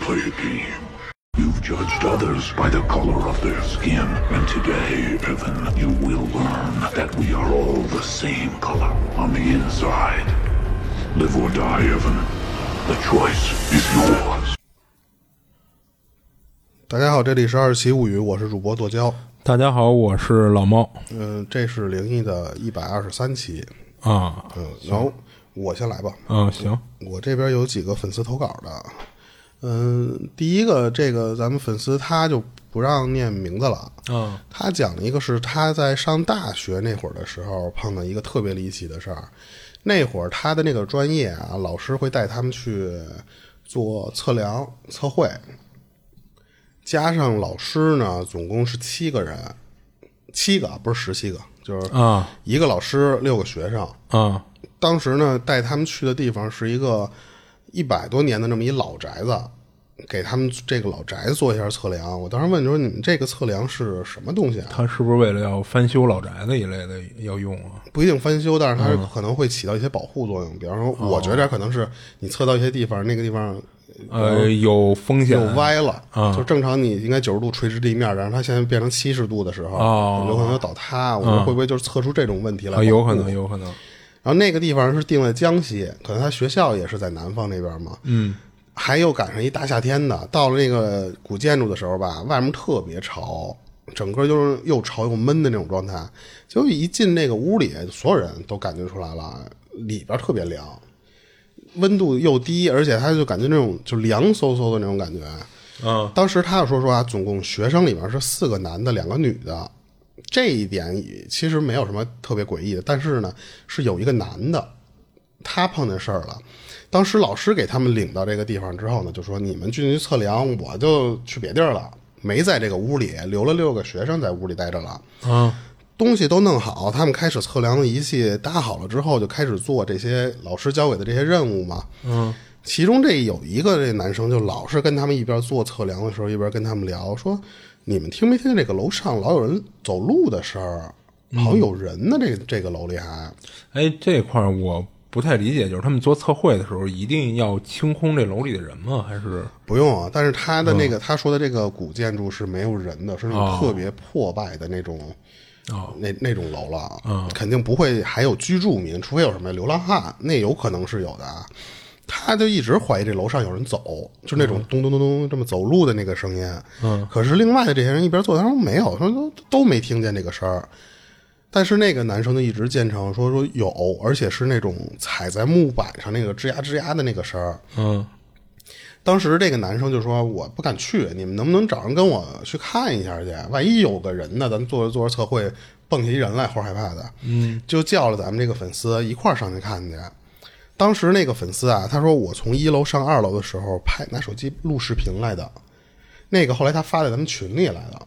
play a game. You've judged others by the color of their skin, and today, Evan, you will learn that we are all the same color on the inside. Live or die, Evan. The choice is yours. 大家好，这里是二七物语，我是主播剁椒。大家好，我是老猫嗯、这是灵异的一百二十三期。啊，嗯，然后我先来吧。嗯，行，我这边有几个粉丝投稿的。嗯，第一个，这个咱们粉丝他就不让念名字了。嗯他讲了一个是他在上大学那会儿的时候碰到一个特别离奇的事儿。那会儿他的那个专业啊，老师会带他们去做测量测绘，加上老师呢，总共是七个人，七个不是十七个，就是啊一个老师六个学生。啊当时呢，带他们去的地方是一个一百多年的这么一老宅子，给他们这个老宅子做一下测量。我当时问说：“你们这个测量是什么东西啊他是不是为了要翻修老宅子一类的要用啊？？”不一定翻修，但是它可能会起到一些保护作用。比方说，我觉得可能是你测到一些地方，那个地方呃，有风险有歪了，啊就正常你应该九十度垂直地面，然后它现在变成七十度的时候，哦有可能要倒塌。我说会不会就是测出这种问题来？啊，有可能，。有可能，然后那个地方是定在江西，可能他学校也是在南方那边嘛。嗯还有赶上一大夏天的，到了那个古建筑的时候吧，外面特别潮，整个就是又潮又闷的那种状态。结果一进那个屋里，所有人都感觉出来了，里边特别凉，温度又低，而且他就感觉那种就凉飕飕的那种感觉。嗯当时他就说说啊，总共学生里面是四个男的，两个女的，这一点其实没有什么特别诡异的，但是呢，是有一个男的，他碰见事儿了。当时老师给他们领到这个地方之后呢，就说你们进去测量，我就去别地儿了，没在这个屋里，留了六个学生在屋里待着了。啊东西都弄好，他们开始测量的仪器搭好了之后，就开始做这些老师交给的这些任务嘛。嗯其中这有一个这男生就老是跟他们一边做测量的时候，一边跟他们聊说：“你们听没听见这个楼上老有人走路的声儿？好像有人呢，这个这个楼里还。哎，这块儿我不太理解，就是他们做测绘的时候一定要清空这楼里的人吗？还是不用啊，但是他的那个、他说的这个古建筑是没有人的，是那种哦特别破败的那种。哦那那种楼了，嗯，肯定不会还有居住民，除非有什么流浪汉，那有可能是有的啊。他就一直怀疑这楼上有人走，就那种咚咚咚咚这么走路的那个声音。嗯，可是另外的这些人一边坐，他说没有，说都都没听见这个声儿。但是那个男生就一直坚称说说有，而且是那种踩在木板上那个吱呀吱呀的那个声儿。嗯当时这个男生就说：“我不敢去，你们能不能找人跟我去看一下去？万一有个人呢，咱做着做着测绘蹦下一人来，齁害怕的。”嗯，就叫了咱们这个粉丝一块儿上去看去。当时那个粉丝啊，他说我从一楼上二楼的时候拍拿手机录视频来的，那个后来他发在咱们群里来的。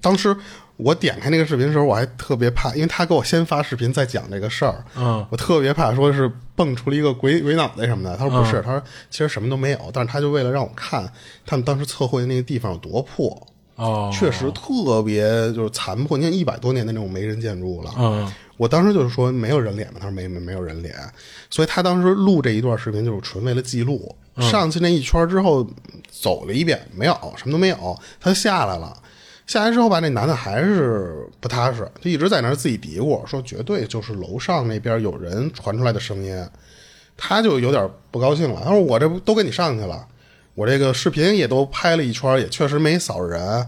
当时我点开那个视频的时候，我还特别怕，因为他给我先发视频再讲这个事儿，嗯我特别怕说是蹦出了一个鬼鬼脑袋什么的。他说不是，他说其实什么都没有，但是他就为了让我看他们当时测绘的那个地方有多破，哦，确实特别就是残破，你看一百多年的那种没人建筑了。嗯我当时就是说没有人脸嘛，他说没没没有人脸，所以他当时录这一段视频就是纯为了记录。上去那一圈之后走了一遍，没有什么都没有，他下来了。下来之后吧，那男的还是不踏实，就一直在那儿自己嘀咕，说绝对就是楼上那边有人传出来的声音，他就有点不高兴了。他说我这不都给你上去了，我这个视频也都拍了一圈，也确实没扫人。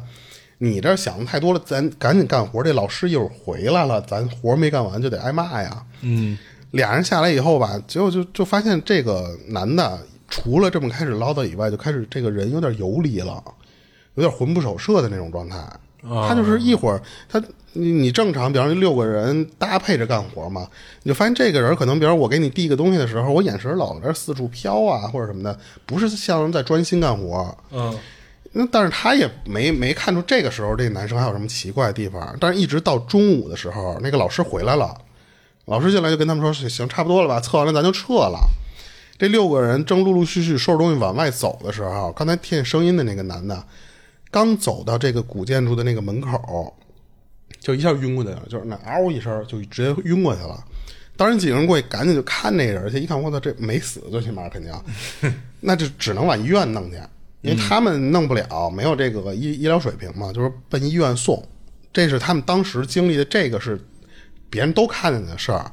你这想的太多了，咱赶紧干活。这老师一会儿回来了，咱活没干完就得挨骂呀。嗯俩人下来以后吧，结果就就发现这个男的除了这么开始唠叨以外，就开始这个人有点游离了，有点魂不守舍的那种状态。他就是一会儿他你你正常，比方说六个人搭配着干活嘛，你就发现这个人可能，比方我给你递个东西的时候，我眼神老在这四处飘啊，或者什么的，不是像在专心干活。嗯那但是他也没没看出这个时候这个男生还有什么奇怪的地方。但是一直到中午的时候，那个老师回来了，老师进来就跟他们说：“行，差不多了吧，测完了咱就撤了。”这六个人正陆陆续续收拾东西往外走的时候，刚才听见声音的那个男的，刚走到这个古建筑的那个门口，就一下晕过去了，就是那嗷一声就直接晕过去了。当时几个人过去赶紧就看那人，而且一看，我操，这没死，最起码肯定，那就只能往医院弄去。因为他们弄不了，没有这个医医疗水平嘛，就是奔医院送。这是他们当时经历的，这个是别人都看见的事儿。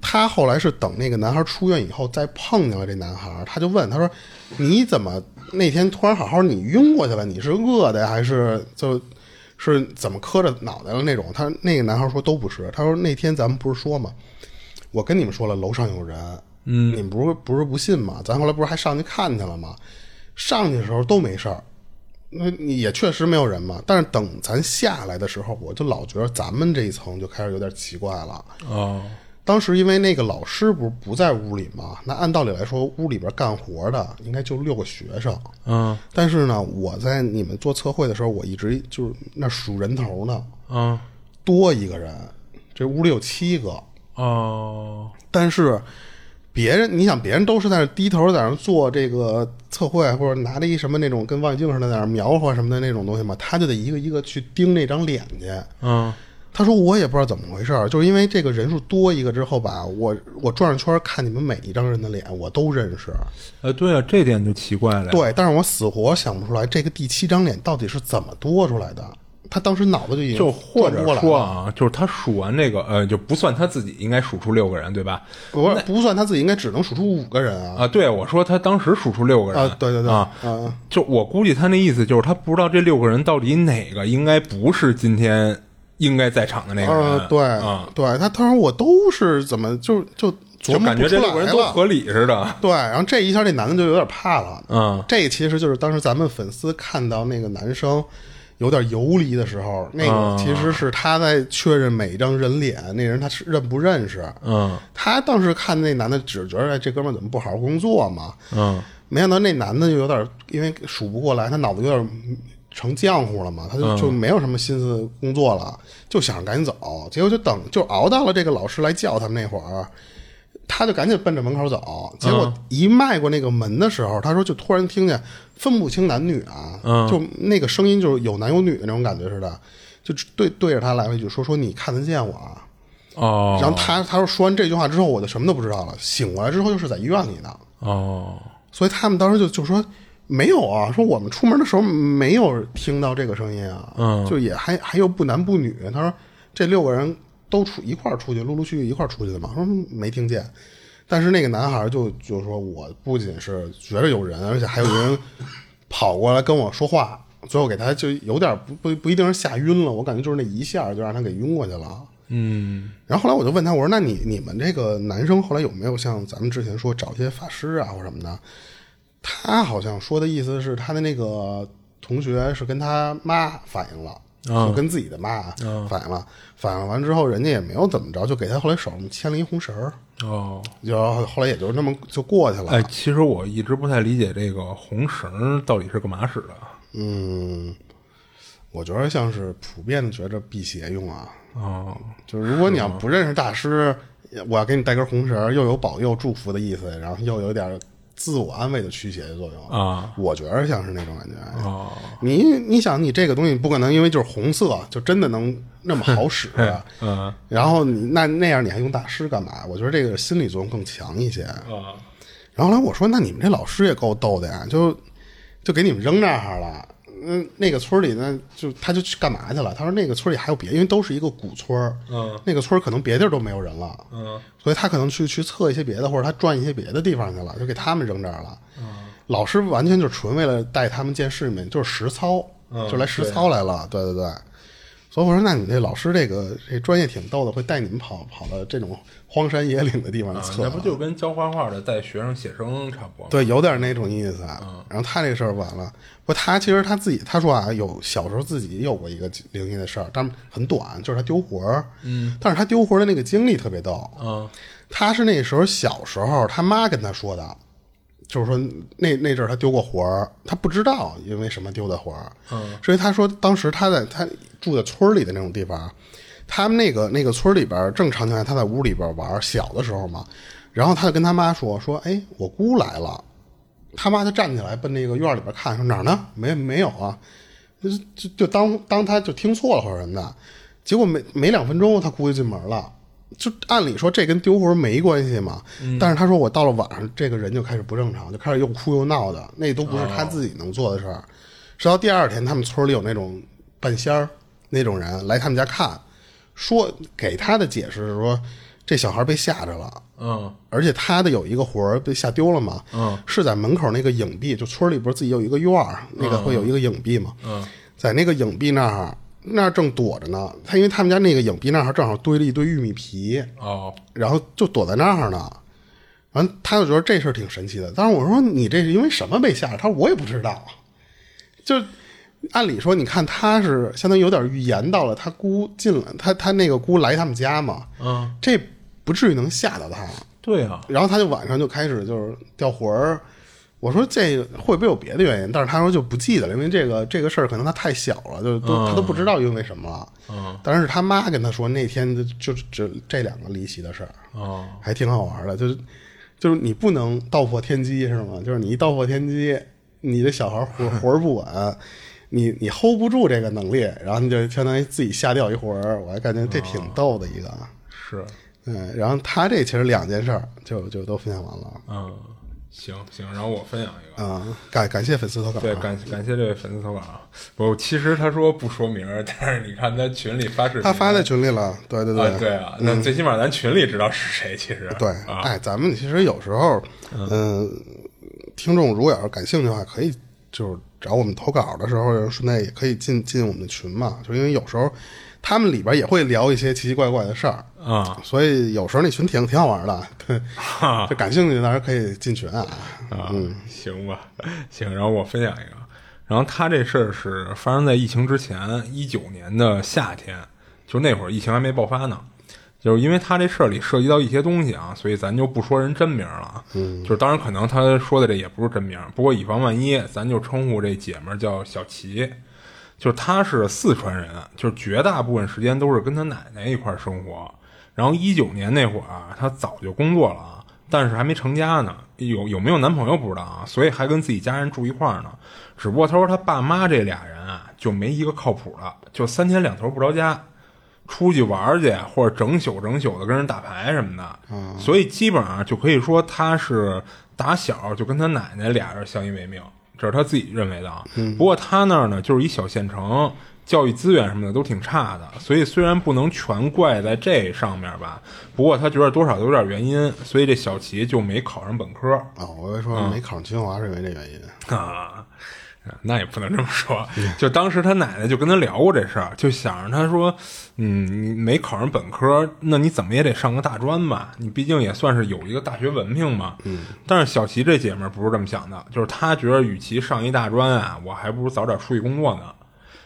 他后来是等那个男孩出院以后，再碰见了这男孩，他就问他说：“你怎么那天突然好好你晕过去了？你是饿的呀，还是就是怎么磕着脑袋的那种？”他那个男孩说：“都不是。”他说：“那天咱们不是说吗？我跟你们说了，楼上有人，嗯，你们不是不是不信吗？咱后来不是还上去看去了吗？上去的时候都没事儿。”那也确实没有人嘛，但是等咱下来的时候，我就老觉得咱们这一层就开始有点奇怪了。哦，当时因为那个老师不是不在屋里嘛，那按道理来说，屋里边干活的应该就六个学生。嗯，但是呢，我在你们做测绘的时候，我一直就是那数人头呢。嗯，多一个人，这屋里有七个。哦，但是。别人，你想，别人都是在那低头在那做这个测绘，或者拿着一什么那种跟望远镜似的在那描画什么的那种东西嘛，他就得一个一个去盯那张脸去。嗯，他说我也不知道怎么回事儿就是因为这个人数多一个之后吧，我我转着圈看你们每一张人的脸，我都认识。呃，对啊，这点就奇怪了。对，但是我死活想不出来这个第七张脸到底是怎么多出来的。他当时脑子就已经就或者说啊，就是他数完这个呃，就不算他自己应该数出六个人，对吧？不不算他自己应该只能数出五个人啊啊！对，我说他当时数出六个人啊，对对对啊，就我估计他那意思就是他不知道这六个人到底哪个应该不是今天应该在场的那个人。对啊，对他他说我都是怎么就就就感觉这六个人都合理似的。对，然后这一下这男的就有点怕了。嗯，这其实就是当时咱们粉丝看到那个男生。有点游离的时候，那个其实是他在确认每一张人脸，那人他是认不认识？嗯，他当时看那男的，只觉得这哥们怎么不好好工作嘛？嗯，没想到那男的就有点，因为数不过来，他脑子有点成浆糊了嘛，他就就没有什么心思工作了，就想着赶紧走。结果就等就熬到了这个老师来叫他们那会儿。他就赶紧奔着门口走，结果一迈过那个门的时候，他说就突然听见分不清男女啊，就那个声音就是有男有女的那种感觉似的，就对对着他来了一句说说你看得见我啊？哦，然后他他说说完这句话之后，我就什么都不知道了。醒过来之后又是在医院里呢。哦，所以他们当时就就说没有啊，说我们出门的时候没有听到这个声音啊，嗯，就也还还有不男不女。他说这六个人。都出一块儿出去，陆陆续续一块儿出去的嘛。说没听见，但是那个男孩就就说，我不仅是觉着有人，而且还有人跑过来跟我说话，最后给他就有点不不不一定是吓晕了，我感觉就是那一下就让他给晕过去了。嗯，然后后来我就问他，我说那你你们这个男生后来有没有像咱们之前说找一些法师啊或什么的？他好像说的意思是他的那个同学是跟他妈反映了。就跟自己的妈反映了，反映完之后，人家也没有怎么着，就给他后来手上牵了一红绳儿。哦，就后来也就那么就过去了。哎，其实我一直不太理解这个红绳到底是干嘛使的。嗯，我觉得像是普遍的觉着辟邪用啊。哦，就是如果你要不认识大师，我要给你带根红绳，又有保佑祝福的意思，然后又有点。自我安慰的驱邪的作用啊，我觉得像是那种感觉。哦，你你想，你这个东西不可能因为就是红色就真的能那么好使。嗯，然后你那那样你还用大师干嘛？我觉得这个心理作用更强一些。啊，然后来我说，那你们这老师也够逗的呀，就就给你们扔那儿了。嗯，那个村里呢，就他就去干嘛去了？他说那个村里还有别，因为都是一个古村嗯，那个村可能别地儿都没有人了。嗯，所以他可能去去测一些别的，或者他转一些别的地方去了，就给他们扔这儿了。嗯，老师完全就是纯为了带他们见世面，就是实操，就来实操来了。对对对。所以我说，那你这老师这个这专业挺逗的，会带你们跑跑到这种荒山野岭的地方测，那不就跟教画画的带学生写生差不多？对，有点那种意思。然后他这个事儿完了，不，他其实他自己他说啊，有小时候自己有过一个灵异的事儿，但很短，就是他丢魂儿。嗯，但是他丢魂的那个经历特别逗。嗯，他是那时候小时候他妈跟他说的。就是说，那那阵儿他丢过魂儿，他不知道因为什么丢的魂儿。嗯，所以他说当时他在他住在村里的那种地方，他们那个那个村里边正常情况下他在屋里边玩，小的时候嘛，然后他就跟他妈说说，哎，我姑来了。他妈就站起来奔那个院里边看，说哪儿呢？没没有啊？就就就当当他就听错了或者什么的，结果没没两分钟，他姑就进门了。就按理说这跟丢魂没关系嘛，但是他说我到了晚上，这个人就开始不正常，就开始又哭又闹的，那都不是他自己能做的事儿。直到第二天，他们村里有那种半仙儿那种人来他们家看，说给他的解释是说这小孩被吓着了，嗯。而且他的有一个魂儿被吓丢了嘛，嗯，是在门口那个影壁，就村里不是自己有一个院儿，那个会有一个影壁嘛，嗯，在那个影壁那儿，那儿正躲着呢。他因为他们家那个影壁那儿正好堆了一堆玉米皮，哦，然后就躲在那儿呢。完，他就觉得这事儿挺神奇的。但是我说你这是因为什么被吓着？他说我也不知道。就按理说，你看他是相当于有点预言到了他姑进了，他他那个姑来他们家嘛，嗯，这不至于能吓到他。对啊，然后他就晚上就开始就是掉魂儿。我说这个会不会有别的原因？但是他说就不记得了，因为这个这个事儿可能他太小了，就都、他都不知道因为什么了。嗯，但是他妈跟他说那天就就只这两个离奇的事儿，哦，还挺好玩的。就是就是你不能道破天机是吗？就是你一道破天机，你的小孩活 活不稳，你你 hold 不住这个能力，然后你就相当于自己吓掉一魂儿。我还感觉这挺逗的一个。是，嗯，然后他这其实两件事儿就就都分享完了。嗯，行行，然后我分享一个。啊、感感谢粉丝投稿啊。对，感感谢这位粉丝投稿啊。不，其实他说不说名儿，但是你看他群里发视频，他发在群里了，对对啊，对啊，那最起码咱群里知道是谁。其实对，啊，哎，咱们其实有时候，嗯、听众如果要是感兴趣的话，可以就是找我们投稿的时候，顺带也可以进进我们的群嘛。就因为有时候他们里边也会聊一些奇奇怪怪的事儿，啊所以有时候那群挺挺好玩的。就感兴趣的大家可以进群啊。啊，行吧，行。然后我分享一个，然后他这事儿是发生在疫情之前，一九年的夏天，就那会儿疫情还没爆发呢。就是因为他这事儿里涉及到一些东西啊，所以咱就不说人真名了。嗯，就是当然可能他说的这也不是真名，不过以防万一，咱就称呼这姐们儿叫小齐。就是她是四川人，就是绝大部分时间都是跟她奶奶一块儿生活。然后一九年那会儿啊，她早就工作了啊，但是还没成家呢，有有没有男朋友不知道啊，所以还跟自己家人住一块儿呢。只不过她说她爸妈这俩人啊，就没一个靠谱的，就三天两头不着家，出去玩儿去或者整宿整宿的跟人打牌什么的。所以基本上就可以说她是打小就跟她奶奶俩人相依为命，这是她自己认为的啊。不过她那儿呢，就是一小县城。教育资源什么的都挺差的，所以虽然不能全怪在这上面吧，不过他觉得多少都有点原因，所以这小齐就没考上本科啊、我以为说没考上清华是因为这原因。啊。那也不能这么说，就当时他奶奶就跟他聊过这事儿，就想着他说，嗯，你没考上本科，那你怎么也得上个大专吧？你毕竟也算是有一个大学文凭嘛。嗯。但是小齐这姐们儿不是这么想的，就是她觉得与其上一大专啊，我还不如早点出去工作呢。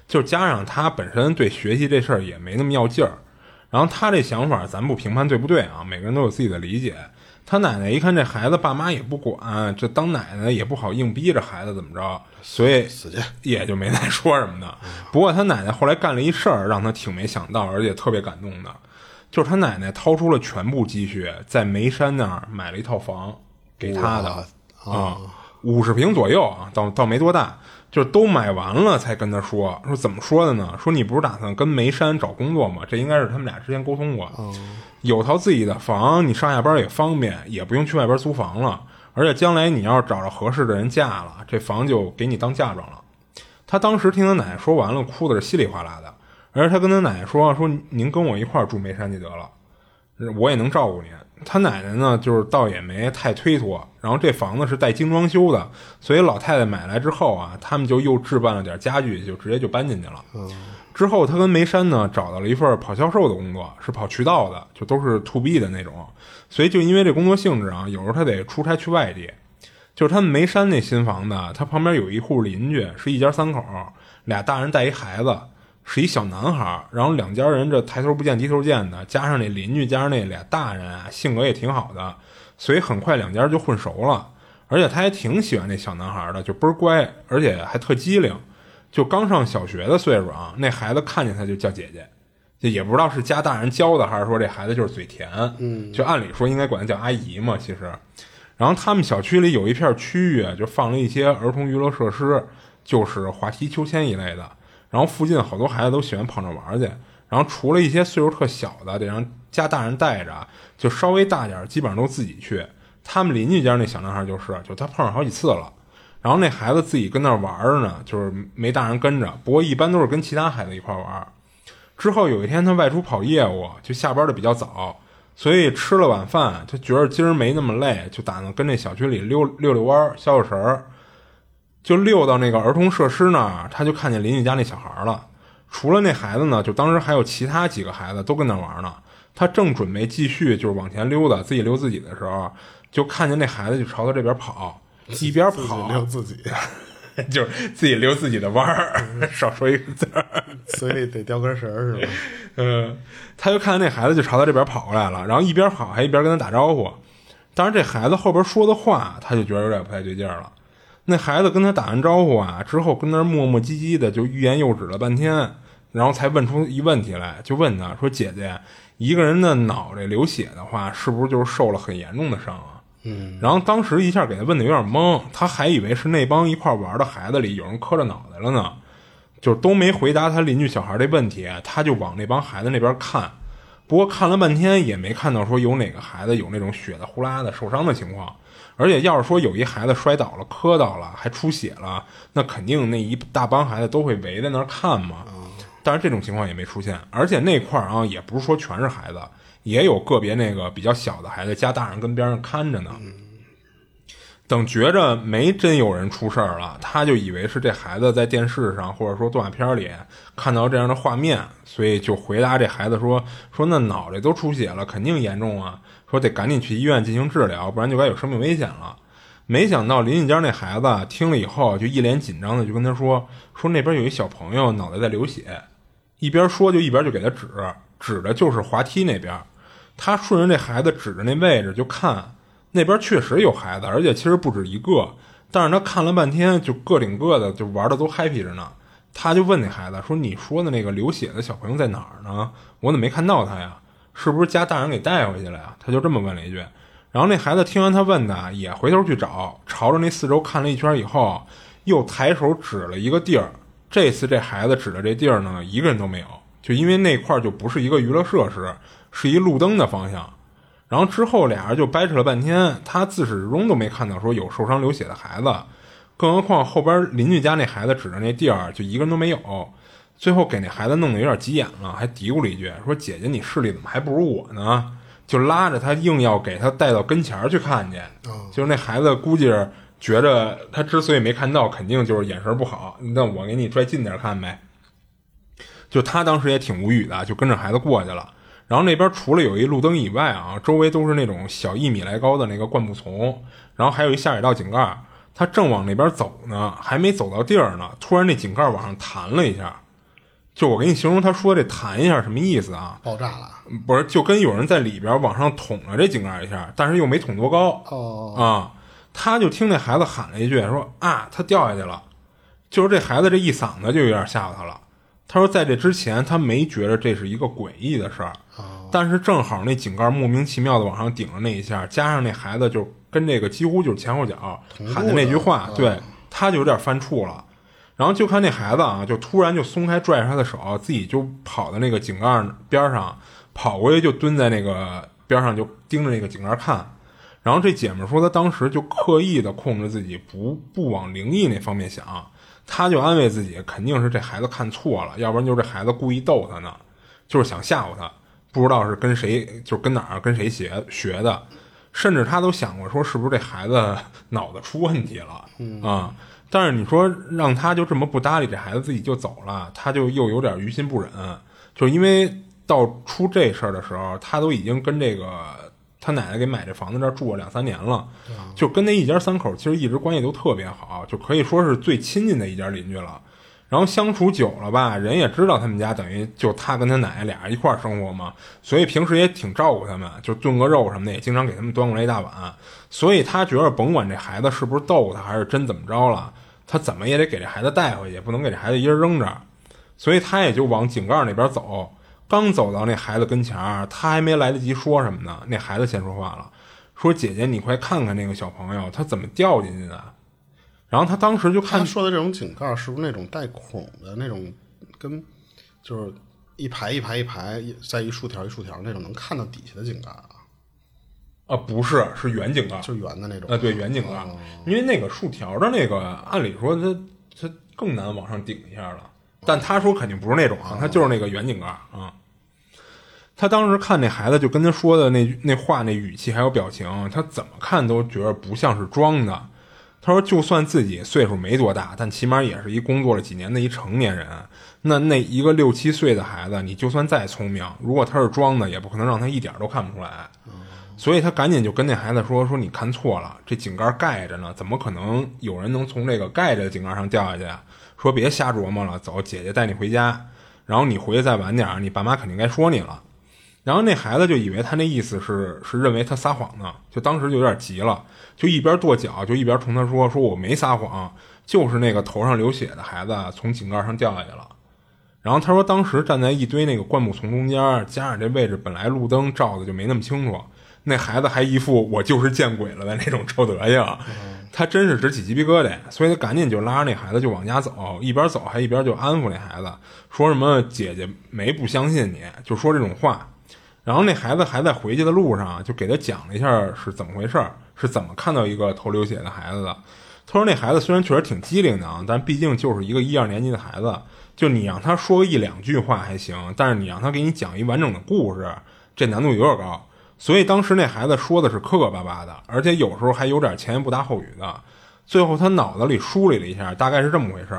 就加上他本身对学习这事儿也没那么要劲儿，然后他这想法咱不评判对不对啊，每个人都有自己的理解。他奶奶一看这孩子爸妈也不管，这当奶奶也不好硬逼着孩子怎么着，所以死去。也就没再说什么的。不过他奶奶后来干了一事儿，让他挺没想到，而且特别感动的，就是他奶奶掏出了全部积蓄，在眉山那儿买了一套房给他的。啊，五十平左右啊，倒倒没多大。就是都买完了才跟他说，说怎么说的呢？说你不是打算跟眉山找工作吗？这应该是他们俩之前沟通过。有套自己的房，你上下班也方便，也不用去外边租房了。而且将来你要是找着合适的人嫁了，这房就给你当嫁妆了。他当时听他奶奶说完了，哭的是稀里哗啦的。而且他跟他奶奶说：“说您跟我一块儿住眉山就得了，我也能照顾您。”他奶奶呢，就是倒也没太推脱。然后这房子是带精装修的，所以老太太买来之后啊，他们就又置办了点家具，就直接就搬进去了。之后他跟梅山呢找到了一份跑销售的工作，是跑渠道的，就都是 to B 的那种。所以就因为这工作性质啊，有时候他得出差去外地。就是他们梅山那新房子，他旁边有一户邻居，是一家三口，俩大人带一孩子。是一小男孩，然后两家人这抬头不见低头见的，加上那邻居，加上那俩大人啊，性格也挺好的，所以很快两家就混熟了。而且他还挺喜欢那小男孩的，就倍儿乖，而且还特机灵。就刚上小学的岁数啊，那孩子看见他就叫姐姐，就也不知道是家大人教的，还是说这孩子就是嘴甜。嗯，就按理说应该管他叫阿姨嘛，其实。然后他们小区里有一片区域，就放了一些儿童娱乐设施，就是滑梯、秋千一类的。然后附近好多孩子都喜欢跑那玩去，然后除了一些岁数特小的，得让家大人带着，就稍微大点，基本上都自己去。他们邻居家那小男孩就是，就他碰上好几次了。然后那孩子自己跟那玩儿呢，就是没大人跟着，不过一般都是跟其他孩子一块玩。之后有一天他外出跑业务，就下班的比较早，所以吃了晚饭，他觉得今儿没那么累，就打算跟那小区里溜溜溜弯儿、消消神儿。就溜到那个儿童设施那儿，他就看见邻居家那小孩了。除了那孩子呢，就当时还有其他几个孩子都跟那玩呢。他正准备继续就是往前溜达，自己溜自己的时候，就看见那孩子就朝他这边跑，一边自己跑溜自己，就是自己溜自己的弯儿，少说一个字儿。嘴里得叼根绳儿是吧？嗯，他就看见那孩子就朝他这边跑过来了，然后一边跑还一边跟他打招呼。当然，这孩子后边说的话，他就觉得有点不太对劲儿了。那孩子跟他打完招呼啊之后，跟那儿磨磨唧唧的就欲言又止了半天，然后才问出一问题来，就问他说：“姐姐，一个人的脑袋流血的话，是不是就是受了很严重的伤啊？”嗯，然后当时一下给他问的有点懵，他还以为是那帮一块玩的孩子里有人磕着脑袋了呢。就是都没回答他邻居小孩这问题，他就往那帮孩子那边看。不过看了半天也没看到说有哪个孩子有那种血的呼啦的受伤的情况。而且要是说有一孩子摔倒了、磕到了，还出血了，那肯定那一大帮孩子都会围在那儿看嘛。但是这种情况也没出现。而且那块儿啊，也不是说全是孩子，也有个别那个比较小的孩子，家大人跟边上看着呢。等觉着没真有人出事儿了，他就以为是这孩子在电视上或者说动画片里看到这样的画面，所以就回答这孩子说：“说那脑袋都出血了，肯定严重啊，说得赶紧去医院进行治疗，不然就该有生命危险了。”没想到邻居家那孩子听了以后，就一脸紧张的就跟他说：“说那边有一小朋友脑袋在流血。”一边说就一边就给他指，指的就是滑梯那边。他顺着这孩子指着那位置就看。那边确实有孩子，而且其实不止一个。但是他看了半天，就个顶个的，就玩的都 happy 着呢。他就问那孩子说：“你说的那个流血的小朋友在哪儿呢？我怎么没看到他呀？是不是家大人给带回去了呀？”他就这么问了一句。然后那孩子听完他问的，也回头去找，朝着那四周看了一圈以后，又抬手指了一个地儿。这次这孩子指的这地儿呢，一个人都没有，就因为那块儿就不是一个娱乐设施，是一路灯的方向。然后之后俩人就掰扯了半天，他自始至终都没看到说有受伤流血的孩子，更何况后边邻居家那孩子指着那地儿就一个人都没有。最后给那孩子弄得有点急眼了，还嘀咕了一句说：“姐姐，你视力怎么还不如我呢？”就拉着他硬要给他带到跟前儿去看去。就是那孩子估计是觉着他之所以没看到，肯定就是眼神不好。那我给你拽近点看呗。就他当时也挺无语的，就跟着孩子过去了。然后那边除了有一路灯以外啊，周围都是那种小一米来高的那个灌木丛，然后还有一下水道井盖。他正往那边走呢，还没走到地儿呢，突然那井盖往上弹了一下。就我给你形容他说这弹一下什么意思啊？爆炸了。不是，就跟有人在里边往上捅了这井盖一下，但是又没捅多高。哦啊，他就听那孩子喊了一句说啊，他掉下去了。就是这孩子这一嗓子就有点吓唬他了。他说，在这之前，他没觉得这是一个诡异的事儿，但是正好那井盖莫名其妙的往上顶了那一下，加上那孩子就跟这个几乎就是前后脚喊的那句话，对，他就有点犯怵了。然后就看那孩子啊，就突然就松开拽着他的手，自己就跑到那个井盖边上，跑过去就蹲在那个边上，就盯着那个井盖看。然后这姐们说，她当时就刻意的控制自己不不往灵异那方面想。她就安慰自己，肯定是这孩子看错了，要不然就是这孩子故意逗她呢，就是想吓唬他。不知道是跟谁，就是跟哪儿跟谁学学的，甚至他都想过说是不是这孩子脑子出问题了啊？但是你说让他就这么不搭理这孩子，自己就走了，他就又有点于心不忍。就因为到出这事儿的时候，他都已经跟这个。他奶奶给买这房子这儿住了两三年了，就跟那一家三口其实一直关系都特别好，就可以说是最亲近的一家邻居了。然后相处久了吧，人也知道他们家等于就他跟他奶奶俩人一块儿生活嘛，所以平时也挺照顾他们，就炖个肉什么的也经常给他们端过来一大碗。所以他觉得甭管这孩子是不是逗他，还是真怎么着了，他怎么也得给这孩子带回去，不能给这孩子一人扔着。所以他也就往井盖那边走。刚走到那孩子跟前儿，他还没来得及说什么呢，那孩子先说话了，说：“姐姐，你快看看那个小朋友，他怎么掉进去的？”然后他当时就看他说的这种井盖是不是那种带孔的那种，跟就是一排一排一排，一在一竖条一竖条那种，能看到底下的井盖啊，啊，不是，是圆井盖，就是圆的那种。啊，对，圆井盖，因为那个竖条的那个，按理说它它更难往上顶一下了，但他说肯定不是那种啊，他就是那个圆井盖。啊。他当时看那孩子就跟他说的那那话那语气还有表情，他怎么看都觉得不像是装的。他说，就算自己岁数没多大，但起码也是一工作了几年的一成年人。那那一个六七岁的孩子，你就算再聪明，如果他是装的，也不可能让他一点都看不出来。所以他赶紧就跟那孩子说：“说你看错了，这井盖盖着呢，怎么可能有人能从这个盖着的井盖上掉下去？说别瞎琢磨了，走，姐姐带你回家。然后你回去再晚点，你爸妈肯定该说你了。”然后那孩子就以为他那意思是是认为他撒谎呢，就当时就有点急了，就一边跺脚，就一边冲他说：“说我没撒谎，就是那个头上流血的孩子从井盖上掉下去了。”然后他说，当时站在一堆那个灌木丛中间，加上这位置本来路灯照的就没那么清楚，那孩子还一副我就是见鬼了的那种臭德行，他真是直起鸡皮疙瘩，所以他赶紧就拉着那孩子就往家走，一边走还一边就安抚那孩子，说什么姐姐没不相信你，就说这种话。然后那孩子还在回去的路上，就给他讲了一下是怎么回事，是怎么看到一个头流血的孩子的。他说那孩子虽然确实挺机灵的啊，但毕竟就是一个一二年级的孩子，就你让他说一两句话还行，但是你让他给你讲一完整的故事，这难度有点高。所以当时那孩子说的是磕磕巴巴的，而且有时候还有点前言不搭后语的。最后他脑子里梳理了一下，大概是这么回事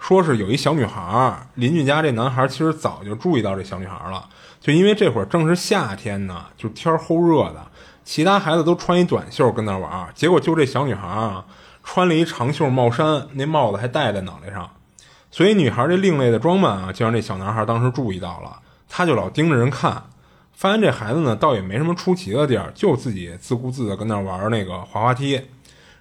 说是有一小女孩，邻居家这男孩其实早就注意到这小女孩了。就因为这会儿正是夏天呢，就天齁热的，其他孩子都穿一短袖跟那玩结果就这小女孩啊，穿了一长袖帽衫，那帽子还戴在脑袋上，所以女孩这另类的装扮啊，就让这小男孩当时注意到了，他就老盯着人看，发现这孩子呢，倒也没什么出奇的地儿，就自己自顾自的跟那玩那个滑滑梯，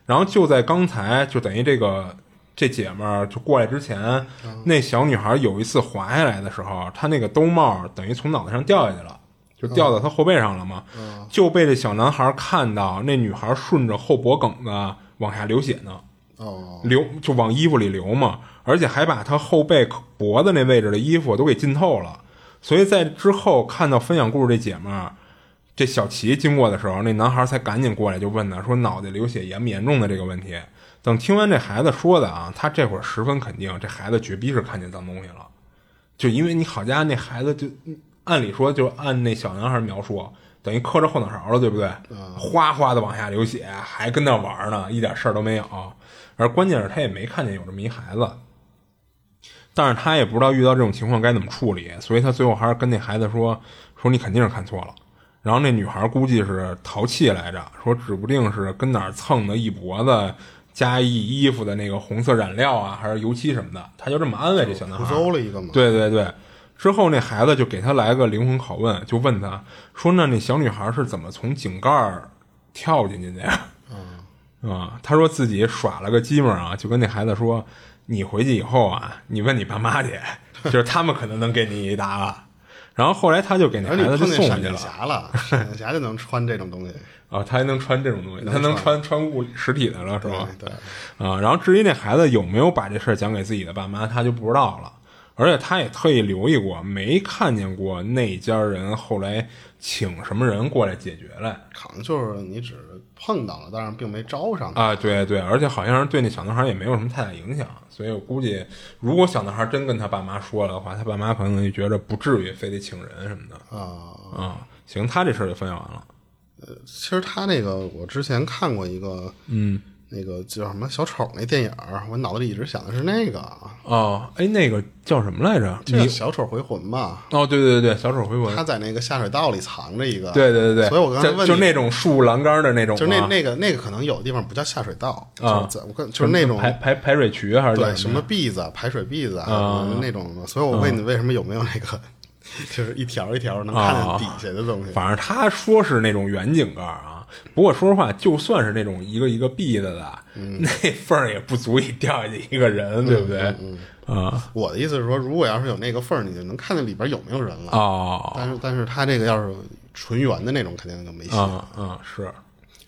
然后就在刚才，就等于这个。这姐们儿就过来之前，那小女孩有一次滑下来的时候，她那个兜帽等于从脑袋上掉下去了，就掉到她后背上了嘛，就被这小男孩看到，那女孩顺着后脖梗子往下流血呢，流就往衣服里流嘛，而且还把她后背脖子那位置的衣服都给浸透了，所以在之后看到分享故事这姐们儿，这小齐经过的时候，那男孩才赶紧过来就问她说脑袋流血严不严重的这个问题。等听完这孩子说的啊，他这会儿十分肯定，这孩子绝逼是看见脏东西了。就因为你好家伙，那孩子就按理说就按那小男孩描述，等于磕着后脑勺了，对不对？哗哗的往下流血，还跟那玩呢，一点事儿都没有。而关键是，他也没看见有这么一孩子，但是他也不知道遇到这种情况该怎么处理，所以他最后还是跟那孩子说：“说你肯定是看错了。”然后那女孩估计是淘气来着，说指不定是跟哪儿蹭的一脖子。加一衣服的那个红色染料啊，还是油漆什么的，他就这么安慰这小男孩。了一个嘛。对对对，之后那孩子就给他来个灵魂拷问，就问他说：“那那小女孩是怎么从井盖跳进去的呀？”啊，他说自己耍了个鸡门啊，就跟那孩子说：“你回去以后啊，你问你爸妈去，就是他们可能能给你一答案。”然后后来他就给那孩子就送回去了。侠了，闪侠就能穿这种东西。啊，他还能穿这种东西，他能穿穿物实体的了，是吧？对，啊，然后至于那孩子有没有把这事儿讲给自己的爸妈，他就不知道了。而且他也特意留意过，没看见过那家人后来请什么人过来解决来。可能就是你只碰到了，但是并没招上啊。对对，而且好像是对那小男孩也没有什么太大影响。所以我估计，如果小男孩真跟他爸妈说了的话，他爸妈可能就觉着不至于非得请人什么的。啊啊，行，他这事儿就分享完了。呃，其实他那个，我之前看过一个，嗯，那个叫什么小丑那电影我脑子里一直想的是那个。哦，哎，那个叫什么来着？叫小丑回魂吧？哦，对对对对，小丑回魂。他在那个下水道里藏着一个。对对对对。所以我刚才问，就那种竖栏杆的那种。就那那个那个可能有的地方不叫下水道啊，我看就是那种排排排水渠还是对什么篦子排水篦子啊那种的。所以我问你为什么有没有那个？就是一条一条能看见底下的东西。反正他说是那种远井盖啊，不过说实话，就算是那种一个一个闭的的，那缝儿也不足以掉下去一个人，对不对？啊，我的意思是说，如果要是有那个缝儿，你就能看见里边有没有人了。哦，但是但是他这个要是纯圆的那种，肯定就没戏。嗯，是。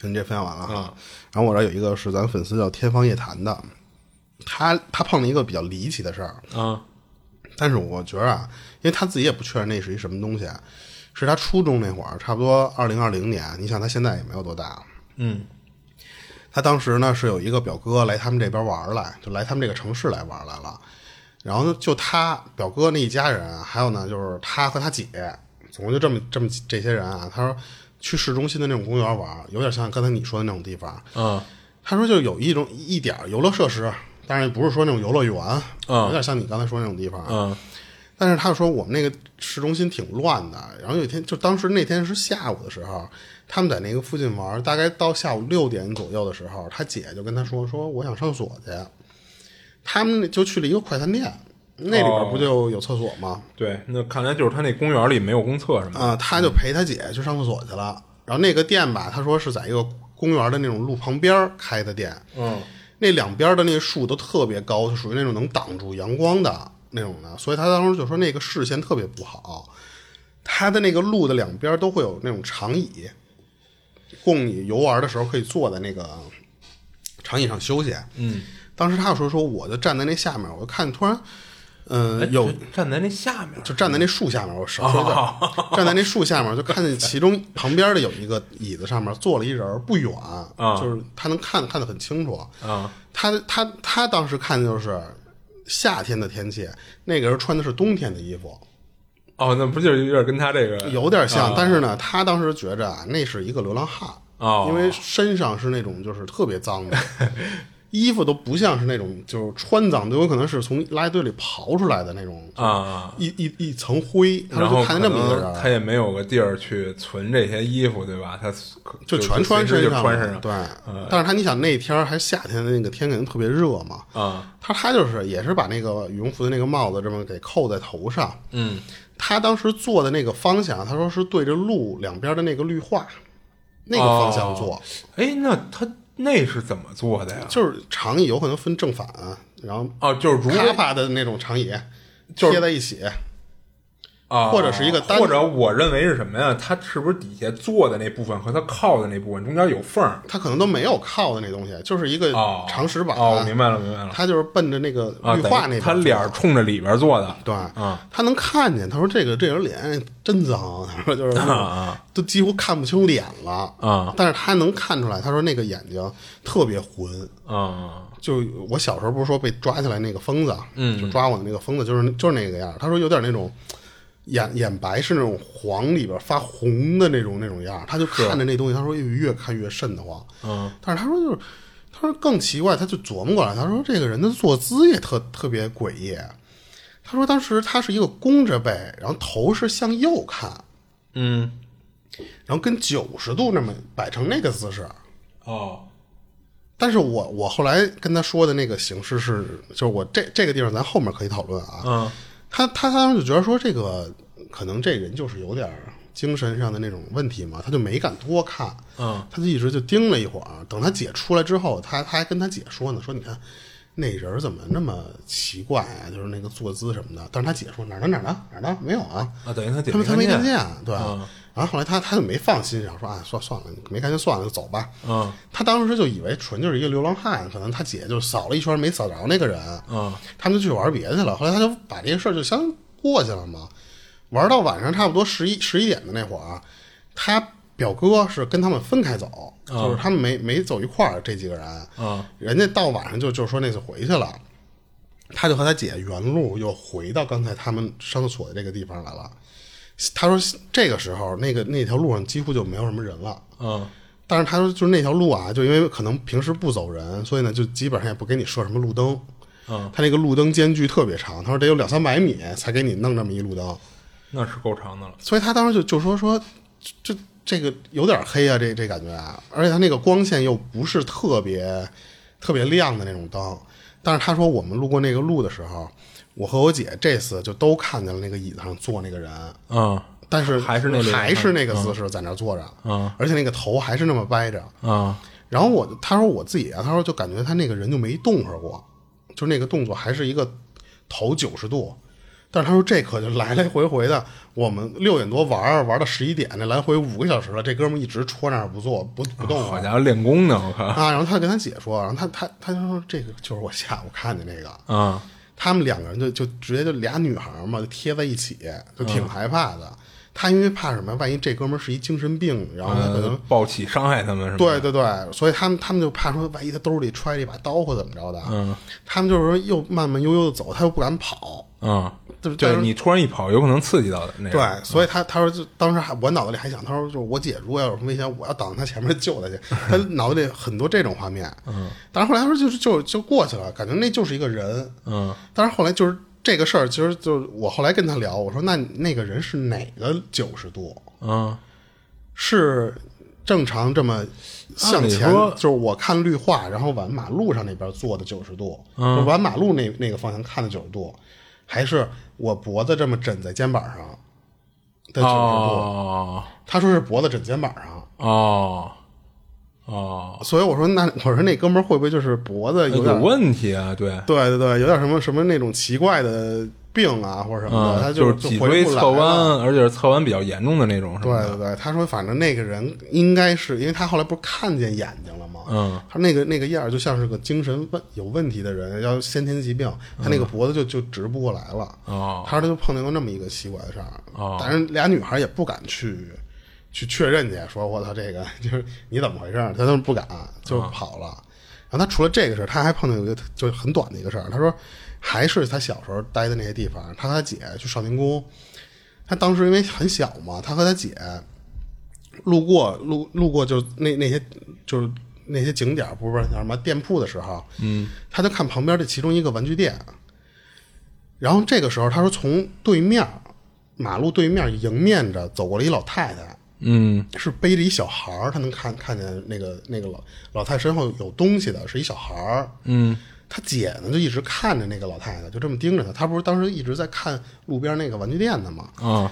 跟这分享完了哈，然后我这有一个是咱粉丝叫天方夜谭的，他他碰了一个比较离奇的事儿。啊。但是我觉得啊，因为他自己也不确认那是一什么东西，是他初中那会儿，差不多二零二零年。你想他现在也没有多大，嗯他当时呢是有一个表哥来他们这边玩来，就来他们这个城市来玩来了。然后呢，就他表哥那一家人啊，还有呢就是他和他姐，总共就这么这么这些人啊。他说去市中心的那种公园玩，有点像刚才你说的那种地方。嗯他说就有一种一点儿游乐设施，但是不是说那种游乐园，嗯有点像你刚才说那种地方。嗯但是他说我们那个市中心挺乱的，然后有一天就当时那天是下午的时候，他们在那个附近玩，大概到下午六点左右的时候，他姐就跟他说说我想上厕所去，他们就去了一个快餐店，那里边不就有厕所吗？对，那看来就是他那公园里没有公厕什么的。啊、他就陪他姐去上厕所去了。然后那个店吧，他说是在一个公园的那种路旁边开的店，嗯那两边的那个树都特别高，就属于那种能挡住阳光的那种的，所以他当时就说那个视线特别不好。他的那个路的两边都会有那种长椅，供你游玩的时候可以坐在那个长椅上休息。嗯，当时他就说说，我就站在那下面，我就看突然，嗯、有站在那下面，就站在那树下面，我少说一点，站在那树下面，就看见其中旁边的有一个椅子上面坐了一人，不远，啊就是他能看看得很清楚。啊他他他当时看的就是夏天的天气，那个人穿的是冬天的衣服，哦，那不就是有点跟他这个有点像。啊但是呢，他当时觉着啊，那是一个流浪汉，哦因为身上是那种就是特别脏的。衣服都不像是那种就是穿脏，都有可能是从垃圾堆里刨出来的那种啊，一一一层灰。然后就看见这么一个人，他也没有个地儿去存这些衣服，对吧？他就全穿身上了，就穿身上，对。但是他你想那天儿还夏天的那个天肯定特别热嘛，啊，他他就是也是把那个羽绒服的那个帽子这么给扣在头上，嗯，他当时坐的那个方向，他说是对着路两边的那个绿化那个方向做，哎，那他那是怎么做的呀？就是长椅有可能分正反，然后哦，就是如卡果帕的那种长椅就是贴在一起，啊，或者是一个单或者我认为是什么呀？他是不是底下坐的那部分和他靠的那部分中间有缝儿？他可能都没有靠的那东西，就是一个哦，长石板，哦，明白了，明白了。他就是奔着那个啊，绿化那边等于他脸儿冲着里边坐的，对，啊他能看见。他说这个这人脸真脏，他说就是啊都几乎看不清脸了啊但是他能看出来，他说那个眼睛特别浑。啊就我小时候不是说被抓起来那个疯子，嗯就抓我的那个疯子，就是就是那个样儿。他说有点那种眼眼白是那种黄里边发红的那种那种样，他就看着那东西，他说越看越瘆得慌。嗯但是他说就是，他说更奇怪，他就琢磨过来，他说这个人的坐姿也特特别诡异。他说当时他是一个弓着背，然后头是向右看，嗯然后跟九十度那么摆成那个姿势。哦但是我我后来跟他说的那个形式是，就是我这这个地方咱后面可以讨论啊。嗯他他当时就觉得说这个可能这人就是有点精神上的那种问题嘛，他就没敢多看。嗯他就一直就盯了一会儿，等他姐出来之后，他他还跟他姐说呢，说你看那人怎么那么奇怪啊，就是那个坐姿什么的。但是他姐说哪儿呢哪儿呢哪儿呢没有啊，啊，等于他姐他没看看见，对。嗯然后后来他他就没放心上，说啊算算了，没看见算了，就走吧。嗯他当时就以为纯就是一个流浪汉，可能他姐就扫了一圈没扫着那个人，嗯他们就去玩别的去了。后来他就把这个事儿就先过去了嘛。玩到晚上差不多十一十一点的那会儿啊，他表哥是跟他们分开走，就是他们没没走一块儿，这几个人，嗯人家到晚上就就说那次回去了，他就和他姐原路又回到刚才他们上厕所的这个地方来了。他说这个时候那个那条路上几乎就没有什么人了。嗯但是他说，就是那条路啊，就因为可能平时不走人，所以呢，就基本上也不给你设什么路灯。嗯，他那个路灯间距特别长，他说得有两三百米才给你弄这么一路灯，那是够长的了。所以他当时就就说说，这这个有点黑啊，这这感觉啊，而且他那个光线又不是特别特别亮的那种灯。但是他说我们路过那个路的时候，我和我姐这次就都看见了那个椅子上坐那个人，嗯但是还是那个还是那个姿势在那儿坐着，嗯而且那个头还是那么掰着。嗯然后我他说我自己啊，他说就感觉他那个人就没动会儿过，就那个动作还是一个头九十度，但是他说这可就来来回回的，我们六点多玩儿玩到十一点，那来回五个小时了，这哥们一直戳那儿不坐不不动啊好家伙，练功呢，我靠。啊！然后他跟他姐说，然后他他他就说这个就是我下午看见那个，嗯他们两个人就就直接就俩女孩嘛，就贴在一起，就挺害怕的。他因为怕什么？万一这哥们儿是一精神病，然后他可能、呃暴起伤害他们是吗？对对对，所以他们他们就怕说，万一他兜里揣着一把刀或怎么着的，嗯，他们就是说又慢慢悠悠的走，他又不敢跑，嗯，对对你突然一跑，有可能刺激到那个。对，所以他他说就当时还我脑子里还想，他说就是我姐如果要有什么危险，我要挡她前面救她去。他脑子里很多这种画面，嗯，但是后来他说就是就就过去了，感觉那就是一个人，嗯，但是后来就是这个事儿，其实就是我后来跟他聊，我说那那个人是哪个九十度？嗯，是正常这么向前就是我看绿化，然后往马路上那边坐的九十度，嗯就往马路那那个方向看的九十度，还是我脖子这么枕在肩膀上的九十度？哦他说是脖子枕肩膀上，哦哦，所以我说那我说那哥们儿会不会就是脖子有有点问题啊？对，对对对，有点什么什么那种奇怪的病啊或者什么的，他嗯，就是就脊椎回侧。弯，而且是侧弯比较严重的那种，是吧？对对对，他说反正那个人应该是因为他后来不是看见眼睛了吗？嗯，他那个那个样儿就像是个精神问有问题的人，要先天疾病，他那个脖子就就直不过来了。哦他说他就碰见过那么一个奇怪的事儿，哦但是俩女孩也不敢去去确认去，说我操这个就是你怎么回事儿，他都不敢，就跑了。然后他除了这个事儿，他还碰到有一个就是很短的一个事儿，他说还是他小时候待的那些地方，他和他姐去少年宫，他当时因为很小嘛，他和他姐路过路路过就那那些就是那些景点儿，不是叫什么店铺的时候，嗯，他就看旁边的其中一个玩具店，然后这个时候他说从对面马路对面迎面着走过来一老太太，嗯。是背着一小孩儿，他能看看见那个那个老老太太身后有东西的，是一小孩儿。嗯，他姐呢就一直看着那个老太太，就这么盯着她。她不是当时一直在看路边那个玩具店的吗？啊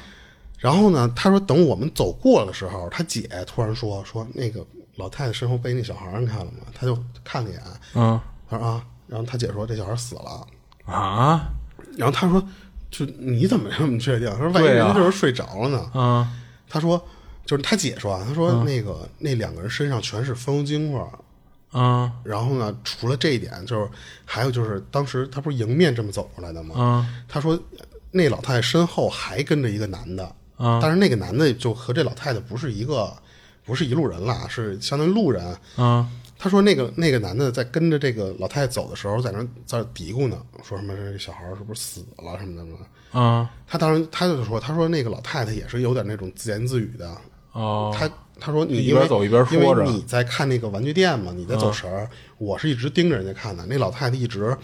然后呢，他说等我们走过的时候，他姐突然说说那个老太太身后背那小孩儿你看了吗？他就看了一眼，嗯他说啊，然后他姐说这小孩死了，啊然后他说就你怎么这么确定？他说万一人就是睡着了呢？啊他说就是他姐说啊，他说那个、那两个人身上全是风油精味儿。啊然后呢，除了这一点，就是还有就是当时他不是迎面这么走过来的吗？嗯他说那老太太身后还跟着一个男的，啊但是那个男的就和这老太太不是一个，不是一路人了，是相当于路人。嗯他说那个那个男的在跟着这个老太太走的时候，在那在嘀咕呢，说什么这小孩是不是死了什么的什么的。啊他当时他就说，他说那个老太太也是有点那种自言自语的，哦，他他说你一因为边走一边说因为你在看那个玩具店嘛，你在走神儿，我是一直盯着人家看的。那老太太一直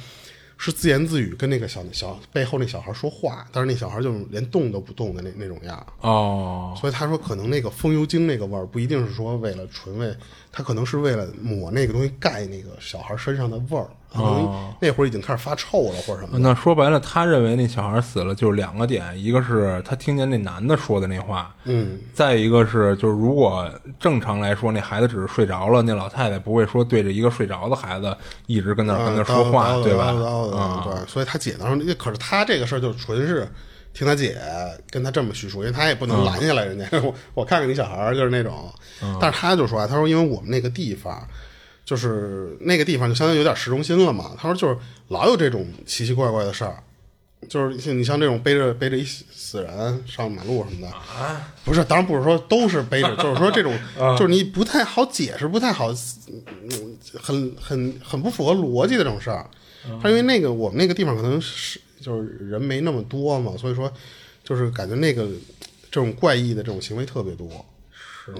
是自言自语跟那个小小背后那小孩说话，但是那小孩就连动都不动的那那种样儿。哦所以他说，可能那个风油精那个味儿不一定是说为了纯为，他可能是为了抹那个东西盖那个小孩身上的味儿，可能那会儿已经开始发臭了或者什么的。那说白了，他认为那小孩死了就是两个点，一个是他听见那男的说的那话，嗯，再一个是就是如果正常来说，那孩子只是睡着了，那老太太不会说对着一个睡着的孩子一直跟那儿跟那说话，对吧？啊对，所以他姐当时，可是他这个事儿就纯是听他姐跟他这么叙述，因为他也不能拦下来人家。我我看看你小孩儿就是那种，但是他就说啊，他说因为我们那个地方。就是那个地方就相当于有点市中心了嘛。他说就是老有这种奇奇怪怪的事儿，就是像你像这种背着背着一死人上马路什么的，不是，当然不是说都是背着，就是说这种，就是你不太好解释，不太好，嗯，很很很不符合逻辑的这种事儿。他因为那个我们那个地方可能是就是人没那么多嘛，所以说就是感觉那个这种怪异的这种行为特别多。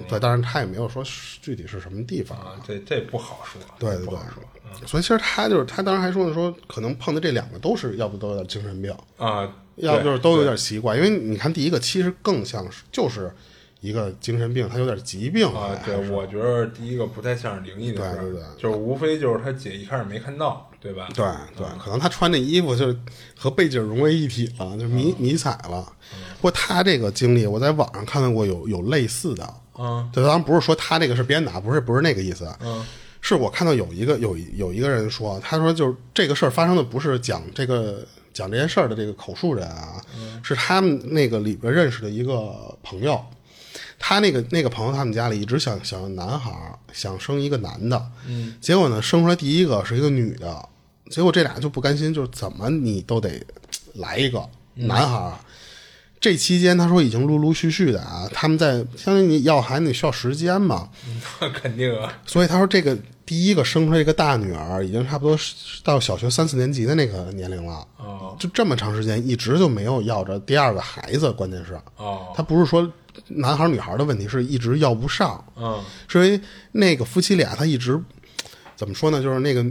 对，当然他也没有说具体是什么地方啊，这这不好说，对对对不好说所以其实他就是他当时还说呢，说可能碰的这两个都是要不都有点精神病，啊，要不就是都有点奇怪。因为你看第一个其实更像是就是一个精神病，他有点疾病啊，对，我觉得第一个不太像是灵异的事儿，对对对就是无非就是他姐一开始没看到，对吧？对对，可能他穿那衣服就和背景融为一体了，就迷迷彩了。不过他这个经历，我在网上看到过有有类似的，嗯，对，当然不是说他那个是编的啊，不是不是那个意思，嗯，是我看到有一个有有一个人说，他说就是这个事儿发生的不是讲这个讲这件事儿的这个口述人啊，是他们那个里边认识的一个朋友。他那个那个朋友，他们家里一直想想要男孩，想生一个男的，嗯，结果呢，生出来第一个是一个女的，结果这俩就不甘心，就是怎么你都得来一个男孩儿。这期间，他说已经陆陆续续的啊，他们在相当于你要孩子，你需要时间嘛，那 肯定啊，所以他说这个第一个生出来一个大女儿，已经差不多是到小学三四年级的那个年龄了。哦就这么长时间一直就没有要着第二个孩子，关键是哦，他不是说男孩女孩的问题，是一直要不上。嗯是因为那个夫妻俩他一直怎么说呢？就是那个